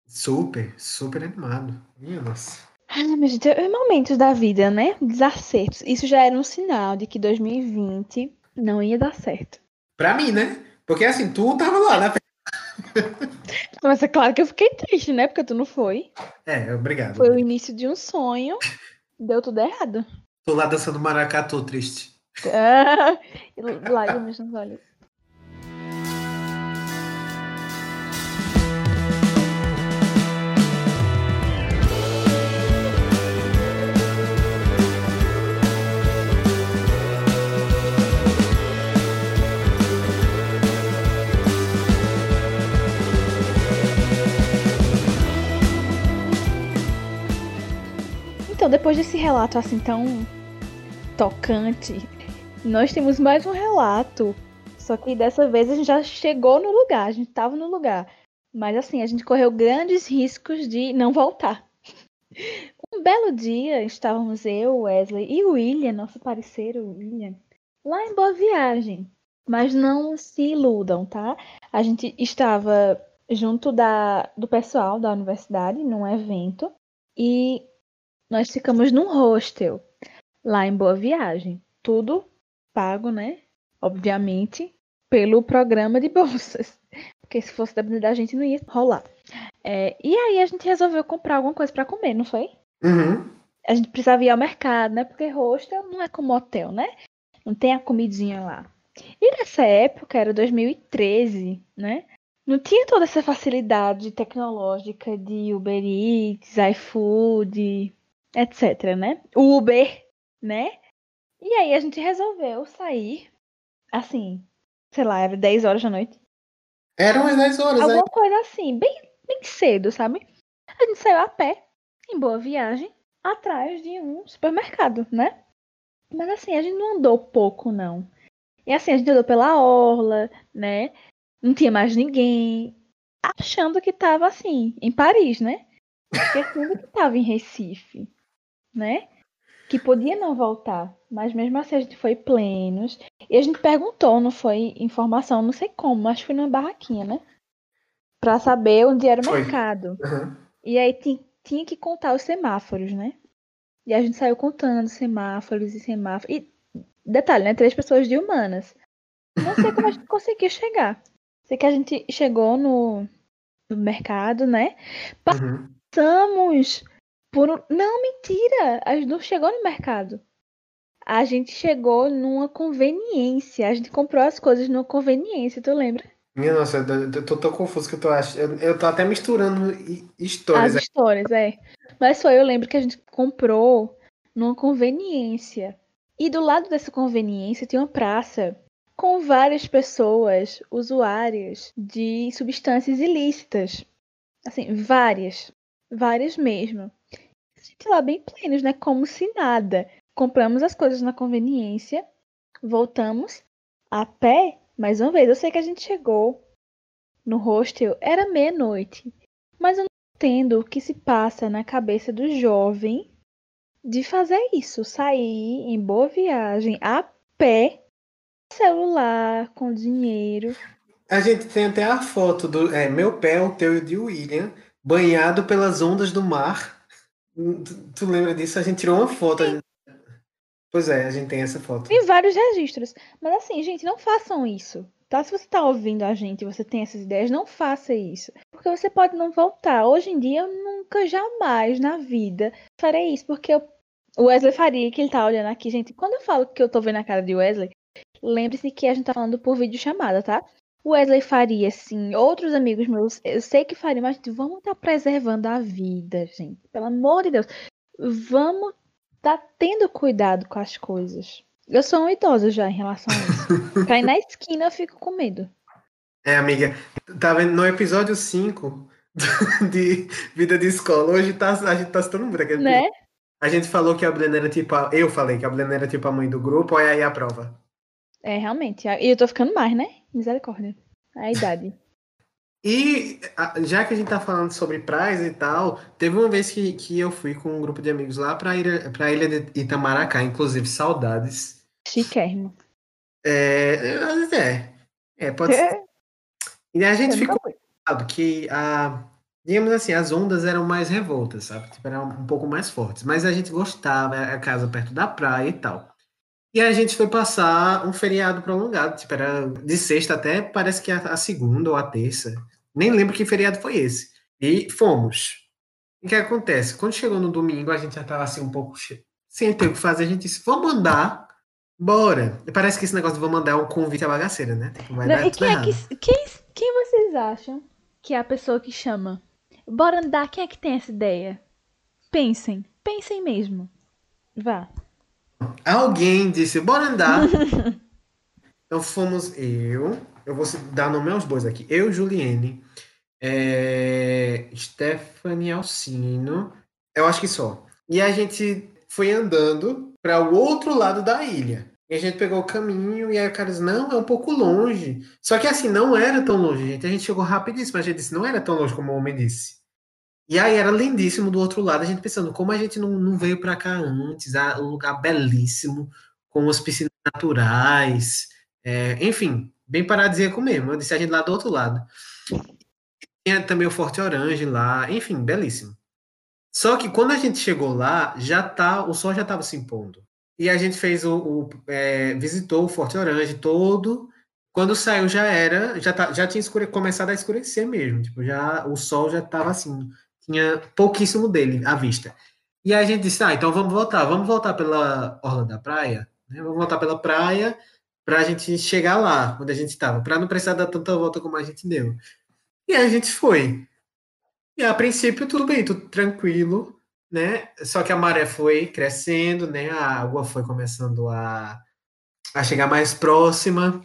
Super, super animado. Minha nossa. Ah, meu gente, é momentos da vida, né? Desacertos. Isso já era um sinal de que 2020 não ia dar certo. Pra mim, né? Porque assim, tu tava lá na *laughs* Mas é claro que eu fiquei triste, né? Porque tu não foi. É, obrigado. Foi o início de um sonho. Deu tudo errado. Tô lá dançando maracatu, triste. Ah, *laughs* lágrimas nos olhos. Então, depois desse relato assim tão tocante, nós temos mais um relato. Só que dessa vez a gente já chegou no lugar, a gente estava no lugar. Mas assim, a gente correu grandes riscos de não voltar. *laughs* Um belo dia, estávamos eu, Wesley e o William, nosso parceiro William, lá em Boa Viagem. Mas não se iludam, tá? A gente estava junto da, do pessoal da universidade, num evento, e nós ficamos num hostel lá em Boa Viagem. Tudo pago, né? Obviamente, pelo programa de bolsas. *laughs* Porque se fosse depender da gente, não ia rolar. É, e aí a gente resolveu comprar alguma coisa para comer, não foi? Uhum. A gente precisava ir ao mercado, né? Porque hostel não é como hotel, né? Não tem a comidinha lá. E nessa época, era 2013, né? Não tinha toda essa facilidade tecnológica de Uber Eats, iFood, etc, né? Uber, né? E aí a gente resolveu sair, assim, sei lá, era 10 horas da noite. Eram as 10 horas, Alguma aí. coisa assim, bem, bem cedo, sabe? A gente saiu a pé, em boa viagem, atrás de um supermercado, né? Mas assim, a gente não andou pouco, não. E assim, a gente andou pela orla, né? Não tinha mais ninguém. Achando que tava assim, em Paris, né? Esquecendo que tava em Recife, né? Que podia não voltar. Mas mesmo assim a gente foi plenos. E a gente perguntou, não foi informação, não sei como, acho que foi numa barraquinha, né? Pra saber onde era o Foi. mercado. Uhum. E aí ti- tinha que contar os semáforos, né? E a gente saiu contando semáforos e semáforos. E detalhe, né? Três pessoas de humanas. Não sei como a gente *laughs* conseguiu chegar. Sei que a gente chegou no, no mercado, né? Uhum. Por um... Não, mentira! A gente não chegou no mercado. A gente chegou numa conveniência. A gente comprou as coisas numa conveniência, tu lembra? Minha nossa, eu tô tão confuso que eu tô achando. Eu, tô até misturando hi- histórias. As histórias, é. Mas foi, eu lembro que a gente comprou numa conveniência. E do lado dessa conveniência tinha uma praça com várias pessoas usuárias de substâncias ilícitas. Assim, várias. Várias mesmo. Gente lá bem plenos, né? Como se nada. Compramos as coisas na conveniência, voltamos a pé. Mais uma vez, eu sei que a gente chegou no hostel, era meia-noite. Mas eu não entendo o que se passa na cabeça do jovem de fazer isso, sair em boa viagem a pé, celular, com dinheiro. A gente tem até a foto do é, meu pé, o teu e o de William, banhado pelas ondas do mar. Tu, tu lembra disso? A gente tirou uma foto. Pois é, a gente tem essa foto. Tem vários registros. Mas assim, gente, não façam isso. Tá? Se você tá ouvindo a gente e você tem essas ideias, não faça isso. Porque você pode não voltar. Hoje em dia, eu nunca, jamais na vida farei isso. Porque eu- o Wesley faria, que ele tá olhando aqui, gente. Quando eu falo que eu tô vendo a cara de Wesley, lembre-se que a gente tá falando por vídeo chamada, tá? O Wesley faria, sim. Outros amigos meus, eu sei que faria, mas gente, vamos estar preservando a vida, gente. Pelo amor de Deus. Vamos tá tendo cuidado com as coisas. Eu sou um idoso já em relação a isso. *laughs* pra ir na esquina eu fico com medo. É, amiga, tá vendo? No episódio 5 *laughs* de Vida de Escola, hoje tá, a gente tá citando muito aquele Né? A gente falou que a Brena era tipo. A, eu falei que a Brena era tipo a mãe do grupo, olha aí a prova. É, realmente. E eu tô ficando mais, né? Misericórdia. A idade. *laughs* E já que a gente tá falando sobre praias e tal, teve uma vez que, que eu fui com um grupo de amigos lá pra ilha, pra ilha de Itamaracá, inclusive saudades. Chiquérrimo. É, é, é, pode ser. *laughs* E a gente Eu ficou sabe, que a, digamos assim, as ondas eram mais revoltas, sabe? Tipo, eram um pouco mais fortes. Mas a gente gostava, a casa perto da praia e tal. E a gente foi passar um feriado prolongado, tipo, era de sexta até parece que a, a segunda ou a terça. Nem lembro que feriado foi esse. E fomos. O que acontece? Quando chegou no domingo, a gente já tava assim um pouco sem ter o que fazer, a gente disse, vamos andar, bora. E parece que esse negócio de vamos andar é um convite à bagaceira, né? Tipo, vai Não, dar e quem é que. Quem, quem vocês acham que é a pessoa que chama? Bora andar, quem é que tem essa ideia? Pensem, pensem mesmo. Vá. Alguém disse, bora andar. *laughs* então fomos eu, eu vou dar nome aos bois aqui. Eu, Juliene, é, Stephanie Alcino, eu acho que só. E a gente foi andando para o outro lado da ilha. E a gente pegou o caminho e aí o cara disse, não, é um pouco longe. Só que assim, não era tão longe, gente. A gente chegou rapidíssimo, a gente disse, não era tão longe como o homem disse. E aí era lindíssimo do outro lado, a gente pensando, como a gente não, não veio para cá antes, ah, um lugar belíssimo, com as piscinas naturais, é, enfim, bem paradisíaco mesmo. Eu disse a gente lá do outro lado. Tinha também o Forte Orange lá, enfim, belíssimo. Só que quando a gente chegou lá, já tá, o sol já estava se impondo. E a gente fez o, o, é, visitou o Forte Orange todo. Quando saiu já era, já, tá, já tinha escure, começado a escurecer mesmo. Tipo, já o sol já estava assim, tinha pouquíssimo dele à vista. E aí a gente disse, ah, então vamos voltar, vamos voltar pela orla da praia, né? Vamos voltar pela praia para a gente chegar lá onde a gente estava, para não precisar dar tanta volta como a gente deu. E aí a gente foi. E a princípio tudo bem, tudo tranquilo, né? Só que a maré foi crescendo, né? A água foi começando a, a chegar mais próxima,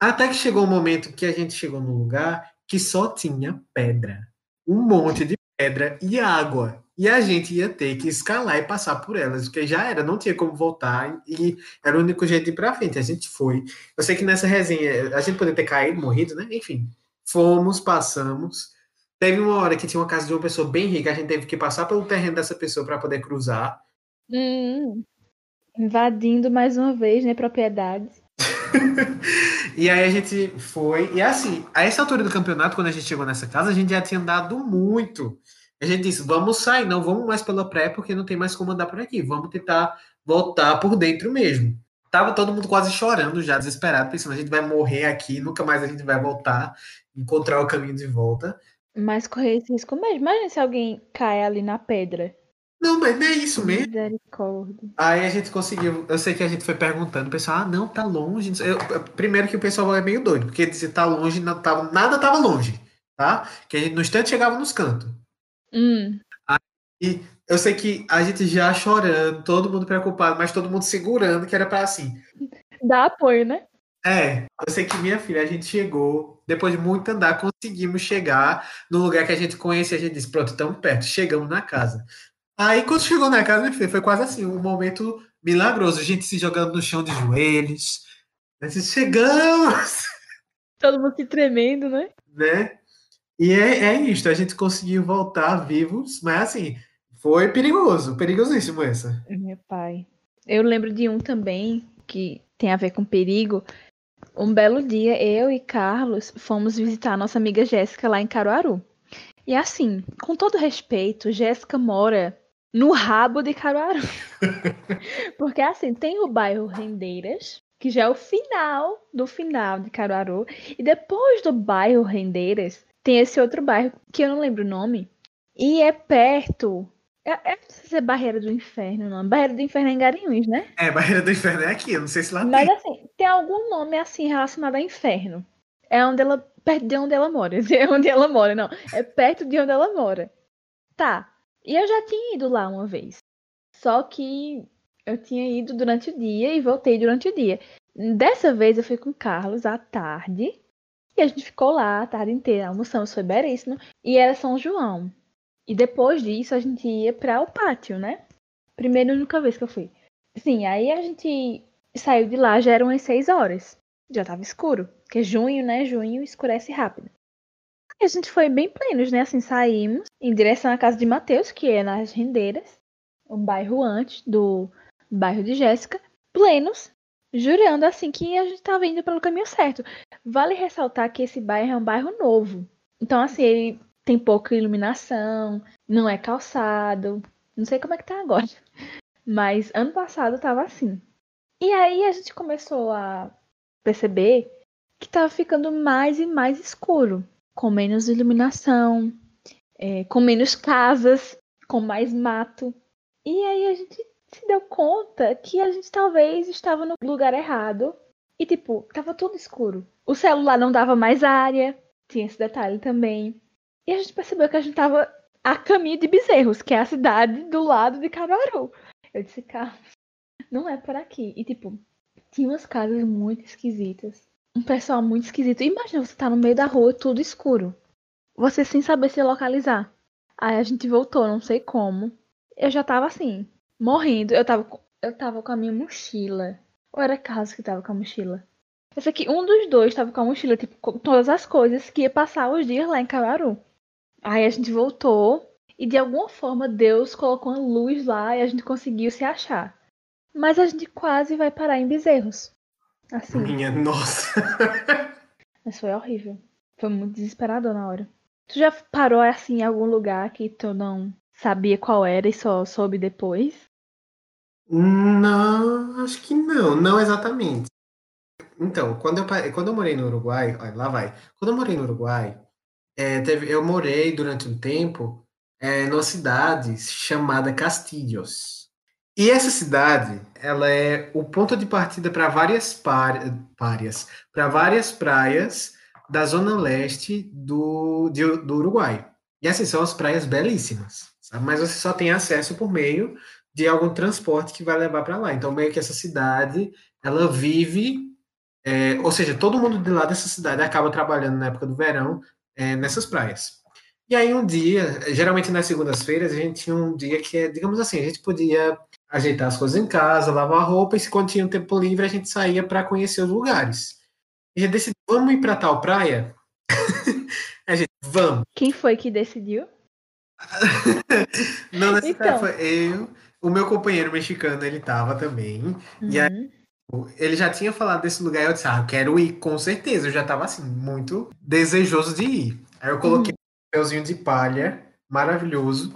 até que chegou um momento que a gente chegou num lugar que só tinha pedra, um monte de pedra e água. E a gente ia ter que escalar e passar por elas, porque já era, não tinha como voltar e era o único jeito de ir pra frente. A gente foi. Eu sei que nessa resenha a gente poderia ter caído, morrido, né? Enfim, fomos, passamos. Teve uma hora que tinha uma casa de uma pessoa bem rica, a gente teve que passar pelo terreno dessa pessoa para poder cruzar. Hum, invadindo mais uma vez, né, propriedades. *laughs* e aí a gente foi. E assim, a essa altura do campeonato, quando a gente chegou nessa casa, a gente já tinha andado muito. A gente disse: vamos sair, não vamos mais pela praia, porque não tem mais como andar por aqui. Vamos tentar voltar por dentro mesmo. Tava todo mundo quase chorando já, desesperado, pensando: a gente vai morrer aqui, nunca mais a gente vai voltar, encontrar o caminho de volta. Mas correr esse risco mesmo. Imagina se alguém cai ali na pedra. Não, mas não é isso mesmo. Misericórdia. Aí a gente conseguiu. Eu sei que a gente foi perguntando, o pessoal, ah, não, tá longe. Eu, primeiro que o pessoal é meio doido, porque se tá longe, não tava, nada tava longe, tá? Que a gente no instante chegava nos cantos. Hum. E eu sei que a gente já chorando, todo mundo preocupado, mas todo mundo segurando, que era para assim. Dá apoio, né? É, eu sei que minha filha, a gente chegou, depois de muito andar, conseguimos chegar no lugar que a gente conhecia. A gente disse, pronto, estamos perto, chegamos na casa. Aí, quando chegou na casa, filha, foi quase assim, um momento milagroso. Gente se jogando no chão de joelhos. Gente, chegamos! *laughs* Todo mundo se tremendo, né? Né? E é, é isso, a gente conseguiu voltar vivos, mas assim, foi perigoso, perigosíssimo essa. Meu pai. Eu lembro de um também que tem a ver com perigo. Um belo dia, eu e Carlos fomos visitar a nossa amiga Jéssica lá em Caruaru. E assim, com todo respeito, Jéssica mora no rabo de Caruaru. *laughs* Porque assim, tem o bairro Rendeiras, que já é o final do final de Caruaru. E depois do bairro Rendeiras, tem esse outro bairro, que eu não lembro o nome. E é perto. É, é não sei se é Barreira do Inferno, não. Barreira do Inferno é em Garanhuns, né? É, Barreira do Inferno é aqui, eu não sei se lá Mas tem. assim, tem algum nome assim relacionado a inferno. É onde ela. Perto de onde ela mora. *laughs* É onde ela mora, não. É perto de onde ela mora. Tá. E eu já tinha ido lá uma vez. Só que eu tinha ido durante o dia e voltei durante o dia. Dessa vez eu fui com o Carlos à tarde. E a gente ficou lá a tarde inteira. Almoçamos, foi belíssimo. E era São João. E depois disso a gente ia para o pátio, né? Primeira e única vez que eu fui. Sim, aí a gente saiu de lá, já eram as 6 horas. Já tava escuro. Porque junho, né? Junho escurece rápido. E a gente foi bem plenos, né? Assim, saímos em direção à casa de Matheus, que é nas Rendeiras, um bairro antes do bairro de Jéssica, plenos, jurando assim que a gente estava indo pelo caminho certo. Vale ressaltar que esse bairro é um bairro novo. Então, assim, ele tem pouca iluminação, não é calçado. Não sei como é que tá agora. *laughs* Mas ano passado tava assim. E aí a gente começou a perceber que tava ficando mais e mais escuro, com menos iluminação, é, com menos casas, com mais mato. E aí a gente se deu conta que a gente talvez estava no lugar errado. E, tipo, tava tudo escuro. O celular não dava mais área. Tinha esse detalhe também. E a gente percebeu que a gente tava a caminho de Bezerros, que é a cidade do lado de Caruaru. Eu disse, Carlos, não é por aqui. E, tipo, tinha umas casas muito esquisitas. Um pessoal muito esquisito. Imagina você tá no meio da rua, tudo escuro. Você sem saber se localizar. Aí a gente voltou, não sei como. Eu já tava assim, morrendo. Eu tava, eu tava com a minha mochila. Ou era Carlos que tava com a mochila? Eu sei que um dos dois tava com a mochila, tipo, com todas as coisas que ia passar os dias lá em Caruaru. Aí a gente voltou e de alguma forma Deus colocou uma luz lá e a gente conseguiu se achar. Mas a gente quase vai parar em Bezerros. Assim. Minha nossa. *laughs* Mas foi horrível. Foi muito desesperador na hora. Tu já parou assim em algum lugar que tu não sabia qual era e só soube depois? Não, acho que não, não exatamente. Então, quando eu, quando eu morei no Uruguai, olha, lá vai. Quando eu morei no Uruguai, é, teve, eu morei durante um tempo é, numa cidade chamada Castilhos. E essa cidade, ela é o ponto de partida para várias párias, para várias praias da zona leste do, de, do Uruguai. E essas são as praias belíssimas, sabe? mas você só tem acesso por meio de algum transporte que vai levar para lá. Então, meio que essa cidade, ela vive, é, ou seja, todo mundo de lá dessa cidade acaba trabalhando na época do verão é, nessas praias. E aí um dia, geralmente nas segundas-feiras, a gente tinha um dia que, digamos assim, a gente podia ajeitar as coisas em casa, lavar roupa, e se quando tinha um tempo livre, a gente saía para conhecer os lugares. E a gente decidiu, vamos ir para tal praia? *laughs* a gente, vamos. Quem foi que decidiu? *laughs* Não, nessa então. foi eu, o meu companheiro mexicano, ele tava também. Uhum. E aí, ele já tinha falado desse lugar e eu disse, ah, eu quero ir, com certeza. Eu já tava, assim, muito desejoso de ir. Aí eu coloquei uhum chapeuzinho de palha, maravilhoso.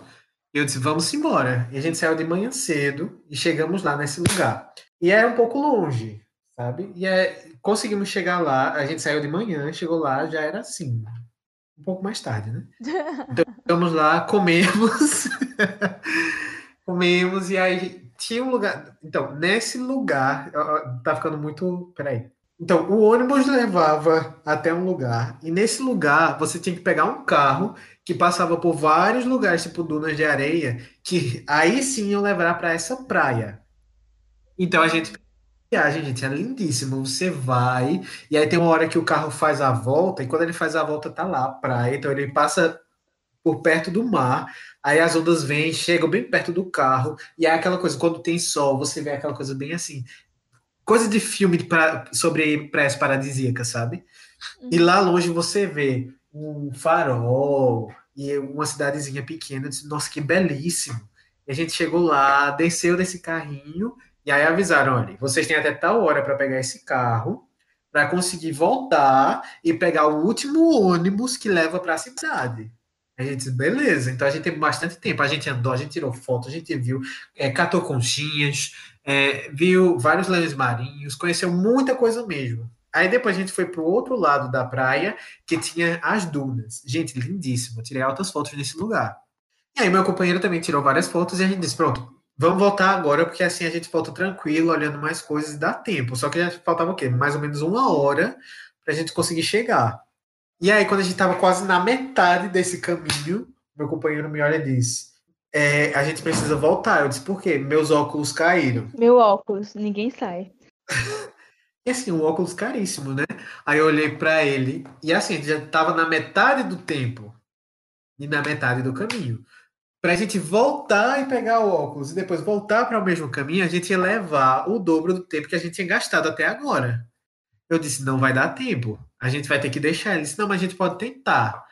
E eu disse, vamos embora. E a gente saiu de manhã cedo e chegamos lá nesse lugar. E é um pouco longe, sabe? E é, conseguimos chegar lá, a gente saiu de manhã, chegou lá, já era assim, um pouco mais tarde, né? *laughs* Então, chegamos lá, comemos. *laughs* comemos e aí tinha um lugar. Então, nesse lugar, tá ficando muito. Peraí. Então, o ônibus levava até um lugar, e nesse lugar você tinha que pegar um carro que passava por vários lugares, tipo dunas de areia, que aí sim iam levar para essa praia. Então a gente viagem, gente, é lindíssimo. Você vai, e aí tem uma hora que o carro faz a volta, e quando ele faz a volta, tá lá a praia, então ele passa por perto do mar, aí as ondas vêm, chegam bem perto do carro, e é aquela coisa, quando tem sol, você vê aquela coisa bem assim, coisa de filme pra, sobre praias paradisíacas, sabe? Uhum. E lá longe você vê um farol e uma cidadezinha pequena. Disse, Nossa, que belíssimo! E a gente chegou lá, desceu desse carrinho e aí avisaram: olha, vocês têm até tal hora para pegar esse carro para conseguir voltar e pegar o último ônibus que leva para a cidade. A gente disse, beleza, então a gente teve bastante tempo. A gente andou, a gente tirou foto, a gente viu, é, catou conchinhas, é, viu vários leões marinhos, conheceu muita coisa mesmo. Aí depois a gente foi para o outro lado da praia, que tinha as dunas. Gente, lindíssimo. Tirei altas fotos nesse lugar. E aí meu companheiro também tirou várias fotos e a gente disse, pronto, vamos voltar agora, porque assim a gente volta tranquilo, olhando mais coisas e dá tempo. Só que já faltava o quê? Mais ou menos uma hora para a gente conseguir chegar. E aí, quando a gente estava quase na metade desse caminho, meu companheiro me olha e diz: é, a gente precisa voltar. Eu disse, por quê? Meus óculos caíram. Meu óculos, ninguém sai. *laughs* e assim, um óculos caríssimo, né? Aí eu olhei para ele, e assim, a gente já tava na metade do tempo e na metade do caminho. Pra gente voltar e pegar o óculos e depois voltar para o mesmo caminho, a gente ia levar o dobro do tempo que a gente tinha gastado até agora. Eu disse, não vai dar tempo. A gente vai ter que deixar. Ele disse, não, mas a gente pode tentar.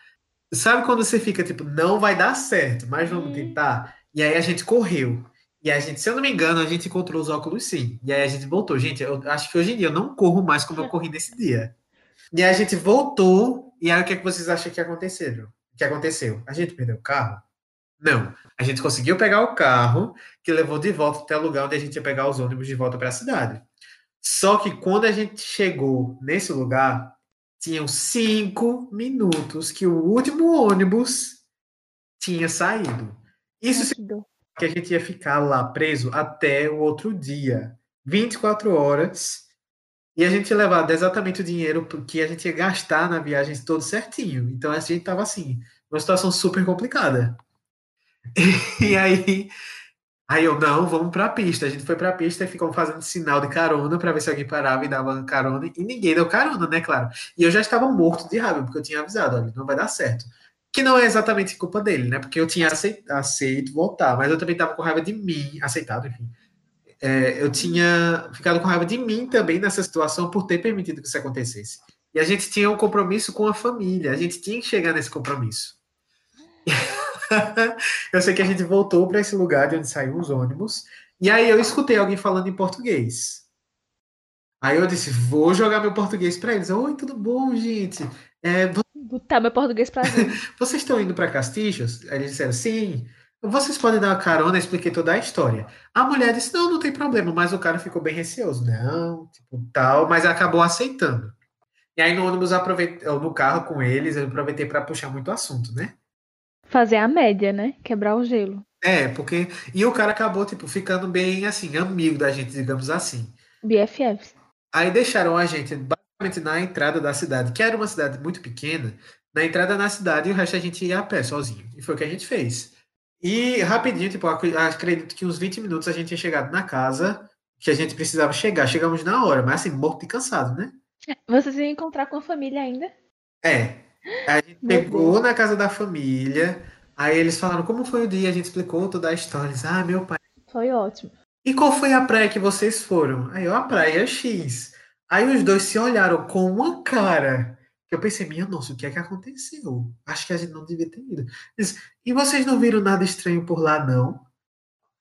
Sabe quando você fica tipo, não vai dar certo, mas vamos Hum. tentar? E aí a gente correu. E a gente, se eu não me engano, a gente encontrou os óculos sim. E aí a gente voltou. Gente, eu acho que hoje em dia eu não corro mais como eu corri nesse dia. E aí a gente voltou. E aí o que, é que vocês acham que aconteceu? Que aconteceu? A gente perdeu o carro? Não. A gente conseguiu pegar o carro que levou de volta até o lugar onde a gente ia pegar os ônibus de volta para a cidade. Só que quando a gente chegou nesse lugar, tinham cinco minutos que o último ônibus tinha saído. Isso Ai, que a gente ia ficar lá preso até o outro dia, 24 horas, e a gente ia levar exatamente o dinheiro que a gente ia gastar na viagem todo certinho. Então a gente tava assim, uma situação super complicada. *laughs* E aí, aí eu, não, vamos pra pista. A gente foi pra pista e ficou fazendo sinal de carona para ver se alguém parava e dava carona, e ninguém deu carona, né, claro. E eu já estava morto de raiva, porque eu tinha avisado, olha, não vai dar certo. Que não é exatamente culpa dele, né? Porque eu tinha aceito, aceito voltar, mas eu também estava com raiva de mim, aceitado, enfim. É, eu tinha ficado com raiva de mim também nessa situação por ter permitido que isso acontecesse. E a gente tinha um compromisso com a família, a gente tinha que chegar nesse compromisso. *laughs* eu sei que a gente voltou para esse lugar de onde saíram os ônibus, e aí eu escutei alguém falando em português. Aí eu disse, vou jogar meu português para eles. Oi, tudo bom, gente? É, Botar meu português pra *laughs* vocês estão indo para Castilhos? Aí eles disseram, sim. Vocês podem dar uma carona, expliquei toda a história. A mulher disse, não, não tem problema, mas o cara ficou bem receoso. Não, tipo, tal, mas acabou aceitando. E aí no ônibus, aproveitei, no carro com eles, eu aproveitei para puxar muito assunto, né? Fazer a média, né? Quebrar o gelo. É, porque. E o cara acabou, tipo, ficando bem, assim, amigo da gente, digamos assim. BFFs. Aí deixaram a gente na entrada da cidade, que era uma cidade muito pequena, na entrada na cidade e o resto a gente ia a pé sozinho. E foi o que a gente fez. E rapidinho, tipo, ac- acredito que uns 20 minutos a gente tinha chegado na casa que a gente precisava chegar. Chegamos na hora, mas assim, morto e cansado, né? Vocês iam encontrar com a família ainda? É. A gente pegou na casa da família, aí eles falaram como foi o dia, a gente explicou toda a história. Eles, ah, meu pai. Foi ótimo. E qual foi a praia que vocês foram? Aí eu, a praia X. Aí os dois se olharam com uma cara. Que eu pensei, minha nossa, o que é que aconteceu? Acho que a gente não devia ter ido. Eles, e vocês não viram nada estranho por lá, não?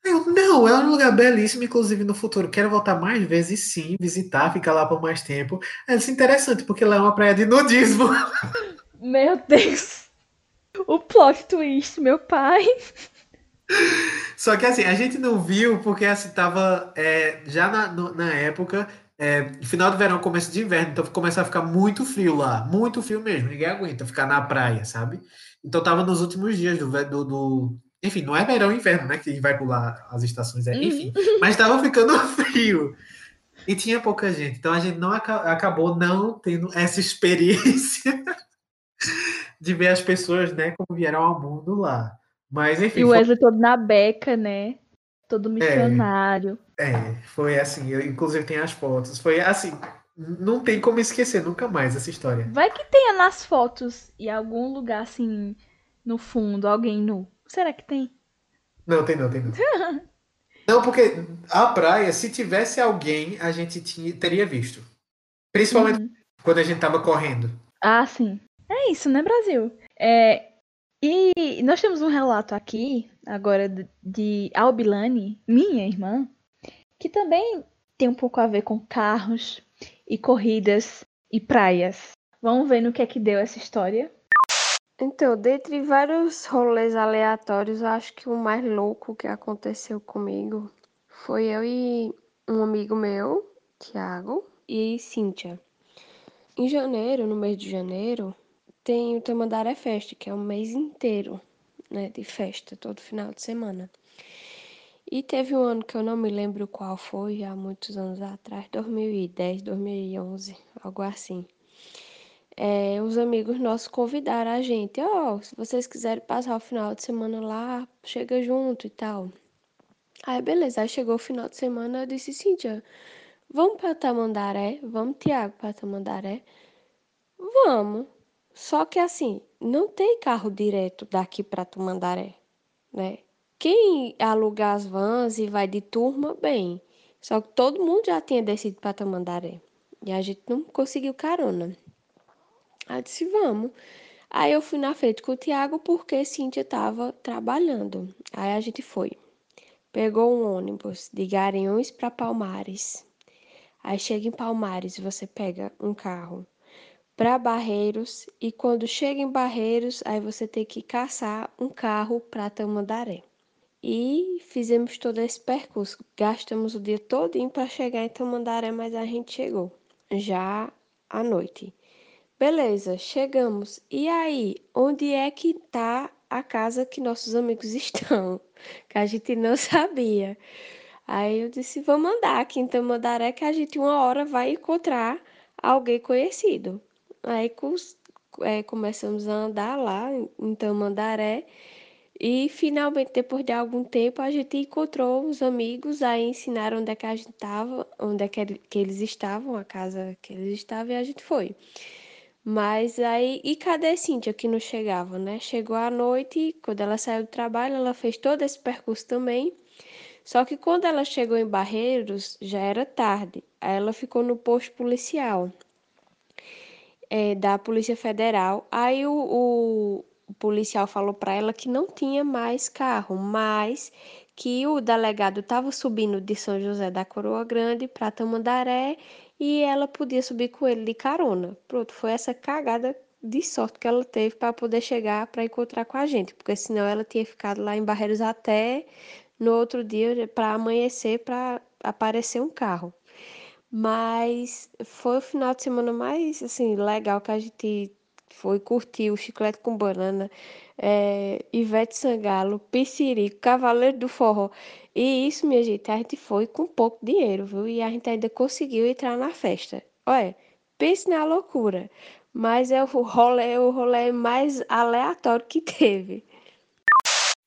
Eu, não, é um lugar belíssimo, inclusive no futuro. Quero voltar mais vezes, sim, visitar, ficar lá por mais tempo. É interessante, porque lá é uma praia de nudismo. *laughs* Meu Deus. O plot twist, meu pai. Só que assim, a gente não viu porque assim, tava é, já na, na época, é, final do verão, começo de inverno, então começou a ficar muito frio lá, muito frio mesmo, ninguém aguenta ficar na praia, sabe? Então tava nos últimos dias do, do, do- enfim, não é verão e inverno, né, que vai pular as estações, é, enfim, mas tava ficando *laughs* frio. E tinha pouca gente, então a gente não aca- acabou não tendo essa experiência *laughs* de ver as pessoas, né, como vieram ao mundo lá. Mas enfim, E o foi- Wesley todo na beca, né? Todo missionário. É, foi assim, eu inclusive tenho as fotos. Foi assim, não tem como esquecer nunca mais essa história. Vai que tenha nas fotos em algum lugar assim, no fundo, alguém nu. Será que tem? Não, tem não, tem não. *laughs* Não, porque a praia, se tivesse alguém, a gente tinha, teria visto. Principalmente Uhum. quando a gente tava correndo. Ah, sim. É isso, né, Brasil? É, e nós temos um relato aqui, agora, de- Albilane, minha irmã, que também tem um pouco a ver com carros e corridas e praias. Vamos ver no que é que deu essa história. Então, dentre vários rolês aleatórios, acho que o mais louco que aconteceu comigo foi eu e um amigo meu, Thiago, e Cíntia. Em janeiro, no mês de janeiro, tem o Tamandaré Fest, que é um mês inteiro, né, de festa, todo final de semana. E teve um ano que eu não me lembro qual foi, há muitos anos atrás, 2010, 2011, algo assim é, os amigos nossos convidaram a gente, ó, se vocês quiserem passar o final de semana lá, chega junto e tal. Aí beleza, aí chegou o final de semana, eu disse, Cíntia, vamos pra Tamandaré? Vamos, Tiago, pra Tamandaré? Vamos. Só que assim, não tem carro direto daqui pra Tamandaré, né? Quem alugar as vans e vai de turma, bem. Só que todo mundo já tinha descido pra Tamandaré. E a gente não conseguiu carona. Aí eu disse, vamos. Aí eu fui na frente com o Tiago porque Cíntia estava trabalhando. Aí a gente foi. Pegou um ônibus de Garanhuns para Palmares. Aí chega em Palmares, você pega um carro para Barreiros e quando chega em Barreiros, aí você tem que caçar um carro para Tamandaré. E fizemos todo esse percurso. Gastamos o dia todinho para chegar em Tamandaré, mas a gente chegou já à noite. Beleza, chegamos. E aí, onde é que tá a casa que nossos amigos *laughs* estão? Que a gente não sabia. Aí eu disse, vamos andar aqui em Tamandaré que a gente uma hora vai encontrar alguém conhecido. Aí é, começamos a andar lá em Tamandaré e finalmente, depois de algum tempo, a gente encontrou os amigos, aí ensinaram onde é que a gente estava, onde é que, que eles estavam, a casa que eles estavam, e a gente foi. Mas aí, e cadê Cíntia que não chegava, né? Chegou à noite, quando ela saiu do trabalho, ela fez todo esse percurso também. Só que quando ela chegou em Barreiros, já era tarde. Aí ela ficou no posto policial é, da Polícia Federal. Aí o, o, o policial falou para ela que não tinha mais carro, mas que o delegado estava subindo de São José da Coroa Grande para Tamandaré e ela podia subir com ele de carona. Pronto, foi essa cagada de sorte que ela teve para poder chegar para encontrar com a gente, porque senão ela tinha ficado lá em Barreiros até no outro dia para amanhecer para aparecer um carro. Mas foi o final de semana mais assim legal que a gente foi curtir o Chiclete com Banana, é, Ivete Sangalo, Piscirico, Cavaleiro do Forró. E isso, minha gente, a gente foi com pouco dinheiro, viu? E a gente ainda conseguiu entrar na festa. Olha, pense na loucura. Mas é o rolê, o rolê mais aleatório que teve.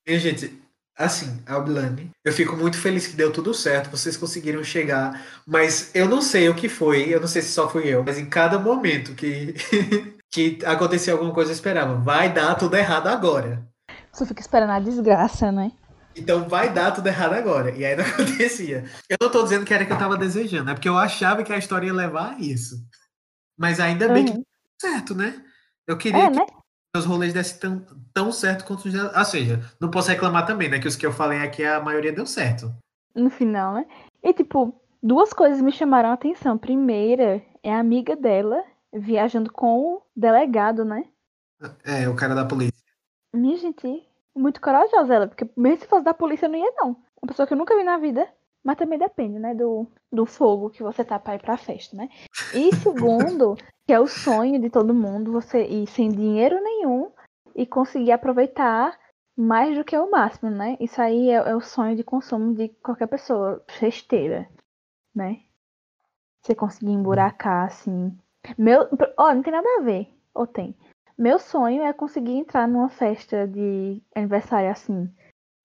Minha gente, Assim, Albilane, eu fico muito feliz que deu tudo certo, vocês conseguiram chegar, mas eu não sei o que foi, eu não sei se só fui eu, mas em cada momento que, *laughs* que acontecia alguma coisa eu esperava, vai dar tudo errado agora. Você fica esperando a desgraça, né? Então vai dar tudo errado agora. E aí não *laughs* acontecia. Eu não tô dizendo que era que eu tava desejando, é porque eu achava que a história ia levar a isso. Mas ainda bem uhum. que deu certo, né? Eu queria é, que né? os rolês dessem tão, tão certo quanto os Ou seja, não posso reclamar também, né? Que os que eu falei aqui, a maioria deu certo. No final, né? E, tipo, duas coisas me chamaram a atenção. Primeira é a amiga dela viajando com o delegado, né? É, o cara da polícia. Minha gente, muito corajosa ela, porque mesmo se fosse da polícia, eu não ia, não. Uma pessoa que eu nunca vi na vida. Mas também depende, né, do, do fogo que você tá pra ir pra festa, né? E segundo, *laughs* que é o sonho de todo mundo, você ir sem dinheiro nenhum e conseguir aproveitar mais do que o máximo, né? Isso aí é, é o sonho de consumo de qualquer pessoa festeira, né? Você conseguir emburacar, assim. Meu. Ó, oh, não tem nada a ver. Ou tem? Meu sonho é conseguir entrar numa festa de aniversário assim,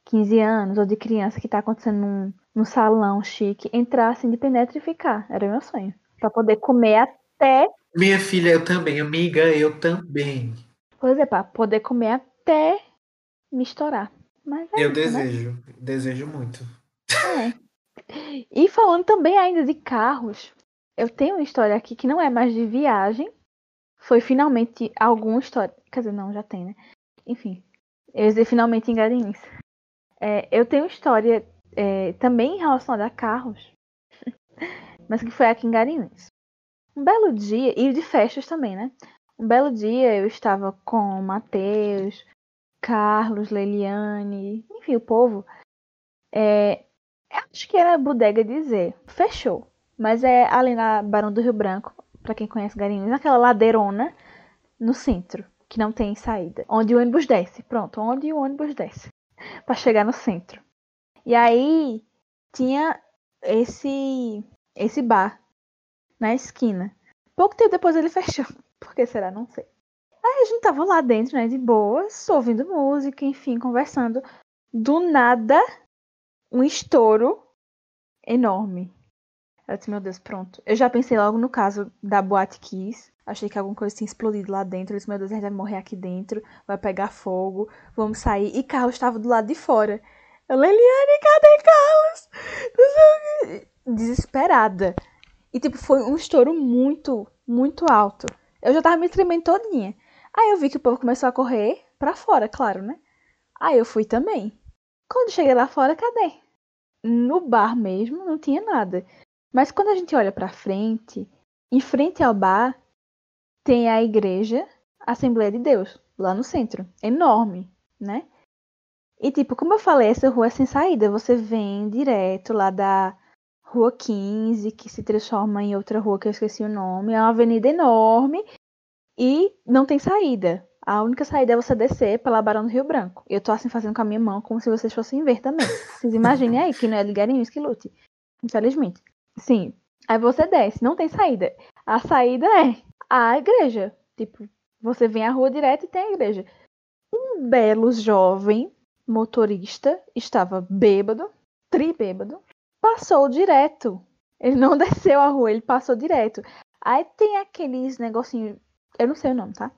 15 anos, ou de criança que tá acontecendo num, num salão chique, entrar assim de penetra e ficar. Era meu sonho. Pra poder comer até minha filha, eu também. Amiga, eu também. Pois é, pra poder comer até me estourar. Mas é eu isso, né? desejo. Né? Desejo muito. É. E falando também ainda de carros, eu tenho uma história aqui que não é mais de viagem. Foi finalmente alguma história. Quer dizer, não, já tem, né? Enfim. Eu ia dizer finalmente em Garanhuns. É, eu tenho uma história é, também relacionada a carros. *laughs* mas que foi aqui em Garanhuns. Um belo dia, e de festas também, né? Um belo dia eu estava com Matheus, Carlos, Leiliane, enfim, o povo. É, acho que era bodega dizer. Fechou. Mas é ali na Barão do Rio Branco, para quem conhece Garinhos, naquela ladeirona no centro, que não tem saída. Onde o ônibus desce. Pronto, onde o ônibus desce. *laughs* para chegar no centro. E aí tinha esse esse bar na esquina. Pouco tempo depois ele fechou. Por que será? Não sei. Aí a gente tava lá dentro, né, de boas, ouvindo música, enfim, conversando. Do nada, um estouro enorme. Eu disse, meu Deus, pronto. Eu já pensei logo no caso da Boate Kiss. Achei que alguma coisa tinha explodido lá dentro. Eu disse, meu Deus, a gente vai morrer aqui dentro. Vai pegar fogo. Vamos sair. E Carlos estava do lado de fora. Eu, Leliane, cadê Carlos? Desesperada. E, tipo, foi um estouro muito, muito alto. Eu já tava me tremendo todinha. Aí eu vi que o povo começou a correr pra fora, claro, né? Aí eu fui também. Quando cheguei lá fora, cadê? No bar mesmo não tinha nada. Mas quando a gente olha pra frente, em frente ao bar, tem a igreja Assembleia de Deus, lá no centro. Enorme, né? E tipo, como eu falei, essa rua é sem saída. Você vem direto lá da Rua 15, que se transforma em outra rua que eu esqueci o nome. É uma avenida enorme e não tem saída. A única saída é você descer pela Barão do Rio Branco. Eu tô assim fazendo com a minha mão como se vocês fossem ver também. Vocês imaginem aí que não é de Garinhos que lute. Infelizmente. Sim. Aí você desce, não tem saída. A saída é a igreja. Tipo, você vem à rua direto e tem a igreja. Um belo jovem motorista estava bêbado, tribêbado, passou direto. Ele não *laughs* desceu a rua, ele passou direto. Aí tem aqueles negocinhos, eu não sei o nome, tá?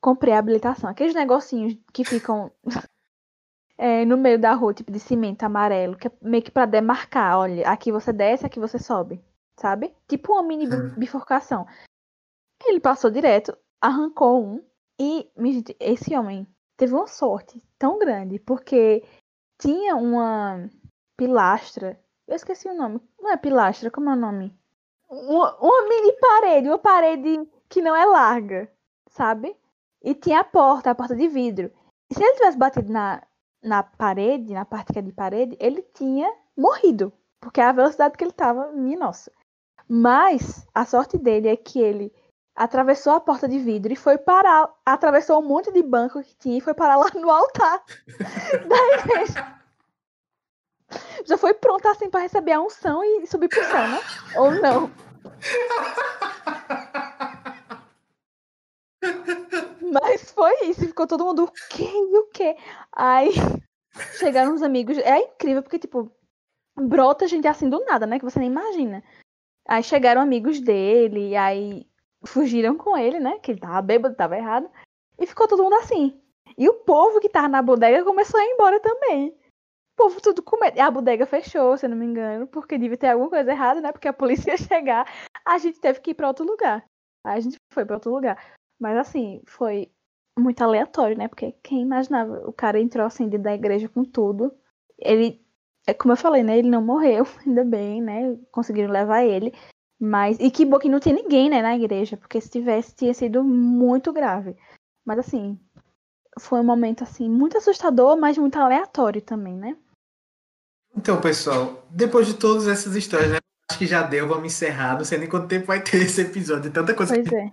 Comprei a habilitação. Aqueles negocinhos que ficam *laughs* é, no meio da rua, tipo de cimento amarelo, que é meio que pra demarcar, olha, aqui você desce, aqui você sobe, sabe? Tipo uma mini bifurcação. Ele passou direto, arrancou um e, gente, esse homem teve uma sorte tão grande, porque tinha uma pilastra, eu esqueci o nome, não é pilastra, como é o nome? Uma, uma mini parede, uma parede que não é larga, sabe? E tinha a porta, a porta de vidro. E se ele tivesse batido na, na parede, na parte que é de parede, ele tinha morrido. Porque a velocidade que ele tava, minha nossa. Mas a sorte dele é que ele atravessou a porta de vidro e foi parar, atravessou um monte de banco que tinha e foi parar lá no altar *laughs* da igreja. Já foi pronto assim para receber a unção e subir pro céu, né? Ou não? Mas foi isso, ficou todo mundo, o quê? E o quê? Aí chegaram os amigos, é incrível porque, tipo, brota gente assim do nada, né? Que você nem imagina. Aí chegaram amigos dele, e aí fugiram com ele, né? Que ele tava bêbado, tava errado. E ficou todo mundo assim. E o povo que tava na bodega começou a ir embora também. Povo tudo com medo. A bodega fechou, se eu não me engano, porque devia ter alguma coisa errada, né? Porque a polícia ia chegar. A gente teve que ir pra outro lugar. Aí a gente foi pra outro lugar. Mas assim, foi muito aleatório, né? Porque quem imaginava? O cara entrou assim dentro da igreja com tudo. Ele, é como eu falei, né? Ele não morreu, *laughs* ainda bem, né? Conseguiram levar ele. Mas, e que bom que não tinha ninguém, né, na igreja, porque se tivesse, tinha sido muito grave. Mas assim, foi um momento assim, muito assustador, mas muito aleatório também, né? Então, pessoal, depois de todas essas histórias, né? Acho que já deu, vamos encerrar. Não sei nem quanto tempo vai ter esse episódio. Tanta coisa pois que é.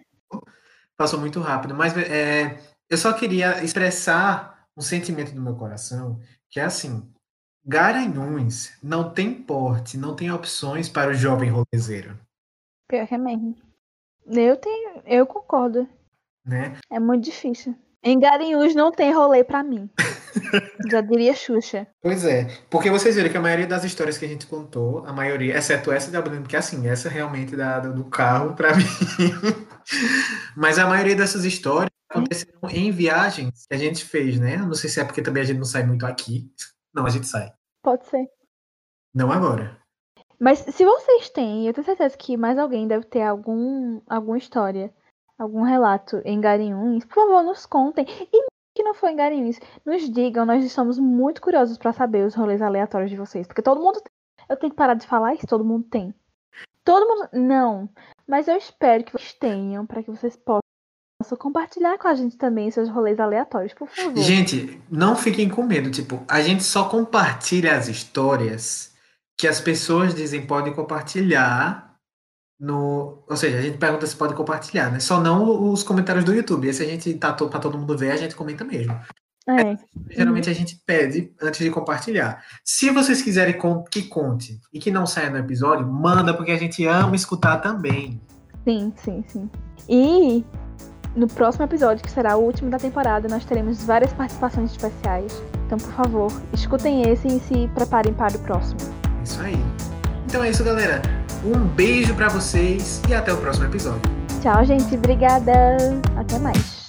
passou muito rápido. Mas é, eu só queria expressar um sentimento do meu coração, que é assim: Garanhuns não tem porte, não tem opções para o jovem rolezeiro. Pior que é mesmo. Eu tenho, eu concordo. Né? É muito difícil. Em Garanhuns não tem rolê pra mim. *laughs* Já diria Xuxa. Pois é, porque vocês viram que a maioria das histórias que a gente contou, a maioria, exceto essa da Bruno, que assim, essa realmente da, do carro pra mim. *laughs* Mas a maioria dessas histórias aconteceram em viagens que a gente fez, né? Não sei se é porque também a gente não sai muito aqui. Não, a gente sai. Pode ser. Não agora. Mas se vocês têm, eu tenho certeza que mais alguém deve ter algum, alguma história, algum relato em Garanhuns, por favor, nos contem. E que não foi em Garanhuns, nos digam, nós estamos muito curiosos para saber os rolês aleatórios de vocês. Porque todo mundo. Eu tenho que parar de falar isso, todo mundo tem. Todo mundo. Não. Mas eu espero que vocês tenham, para que vocês possam compartilhar com a gente também seus rolês aleatórios, por favor. Gente, não fiquem com medo. Tipo, a gente só compartilha as histórias que as pessoas dizem podem compartilhar no, ou seja, a gente pergunta se pode compartilhar, né? Só não os comentários do YouTube. Esse a gente tá para todo mundo ver, a gente comenta mesmo. É. Geralmente a gente pede antes de compartilhar. Se vocês quiserem que conte e que não saia no episódio, manda porque a gente ama escutar também. Sim, sim, sim. E no próximo episódio, que será o último da temporada, nós teremos várias participações especiais. Então, por favor, escutem esse e se preparem para o próximo. Isso aí. Então é isso, galera. Um beijo para vocês e até o próximo episódio. Tchau, gente. Obrigada. Até mais.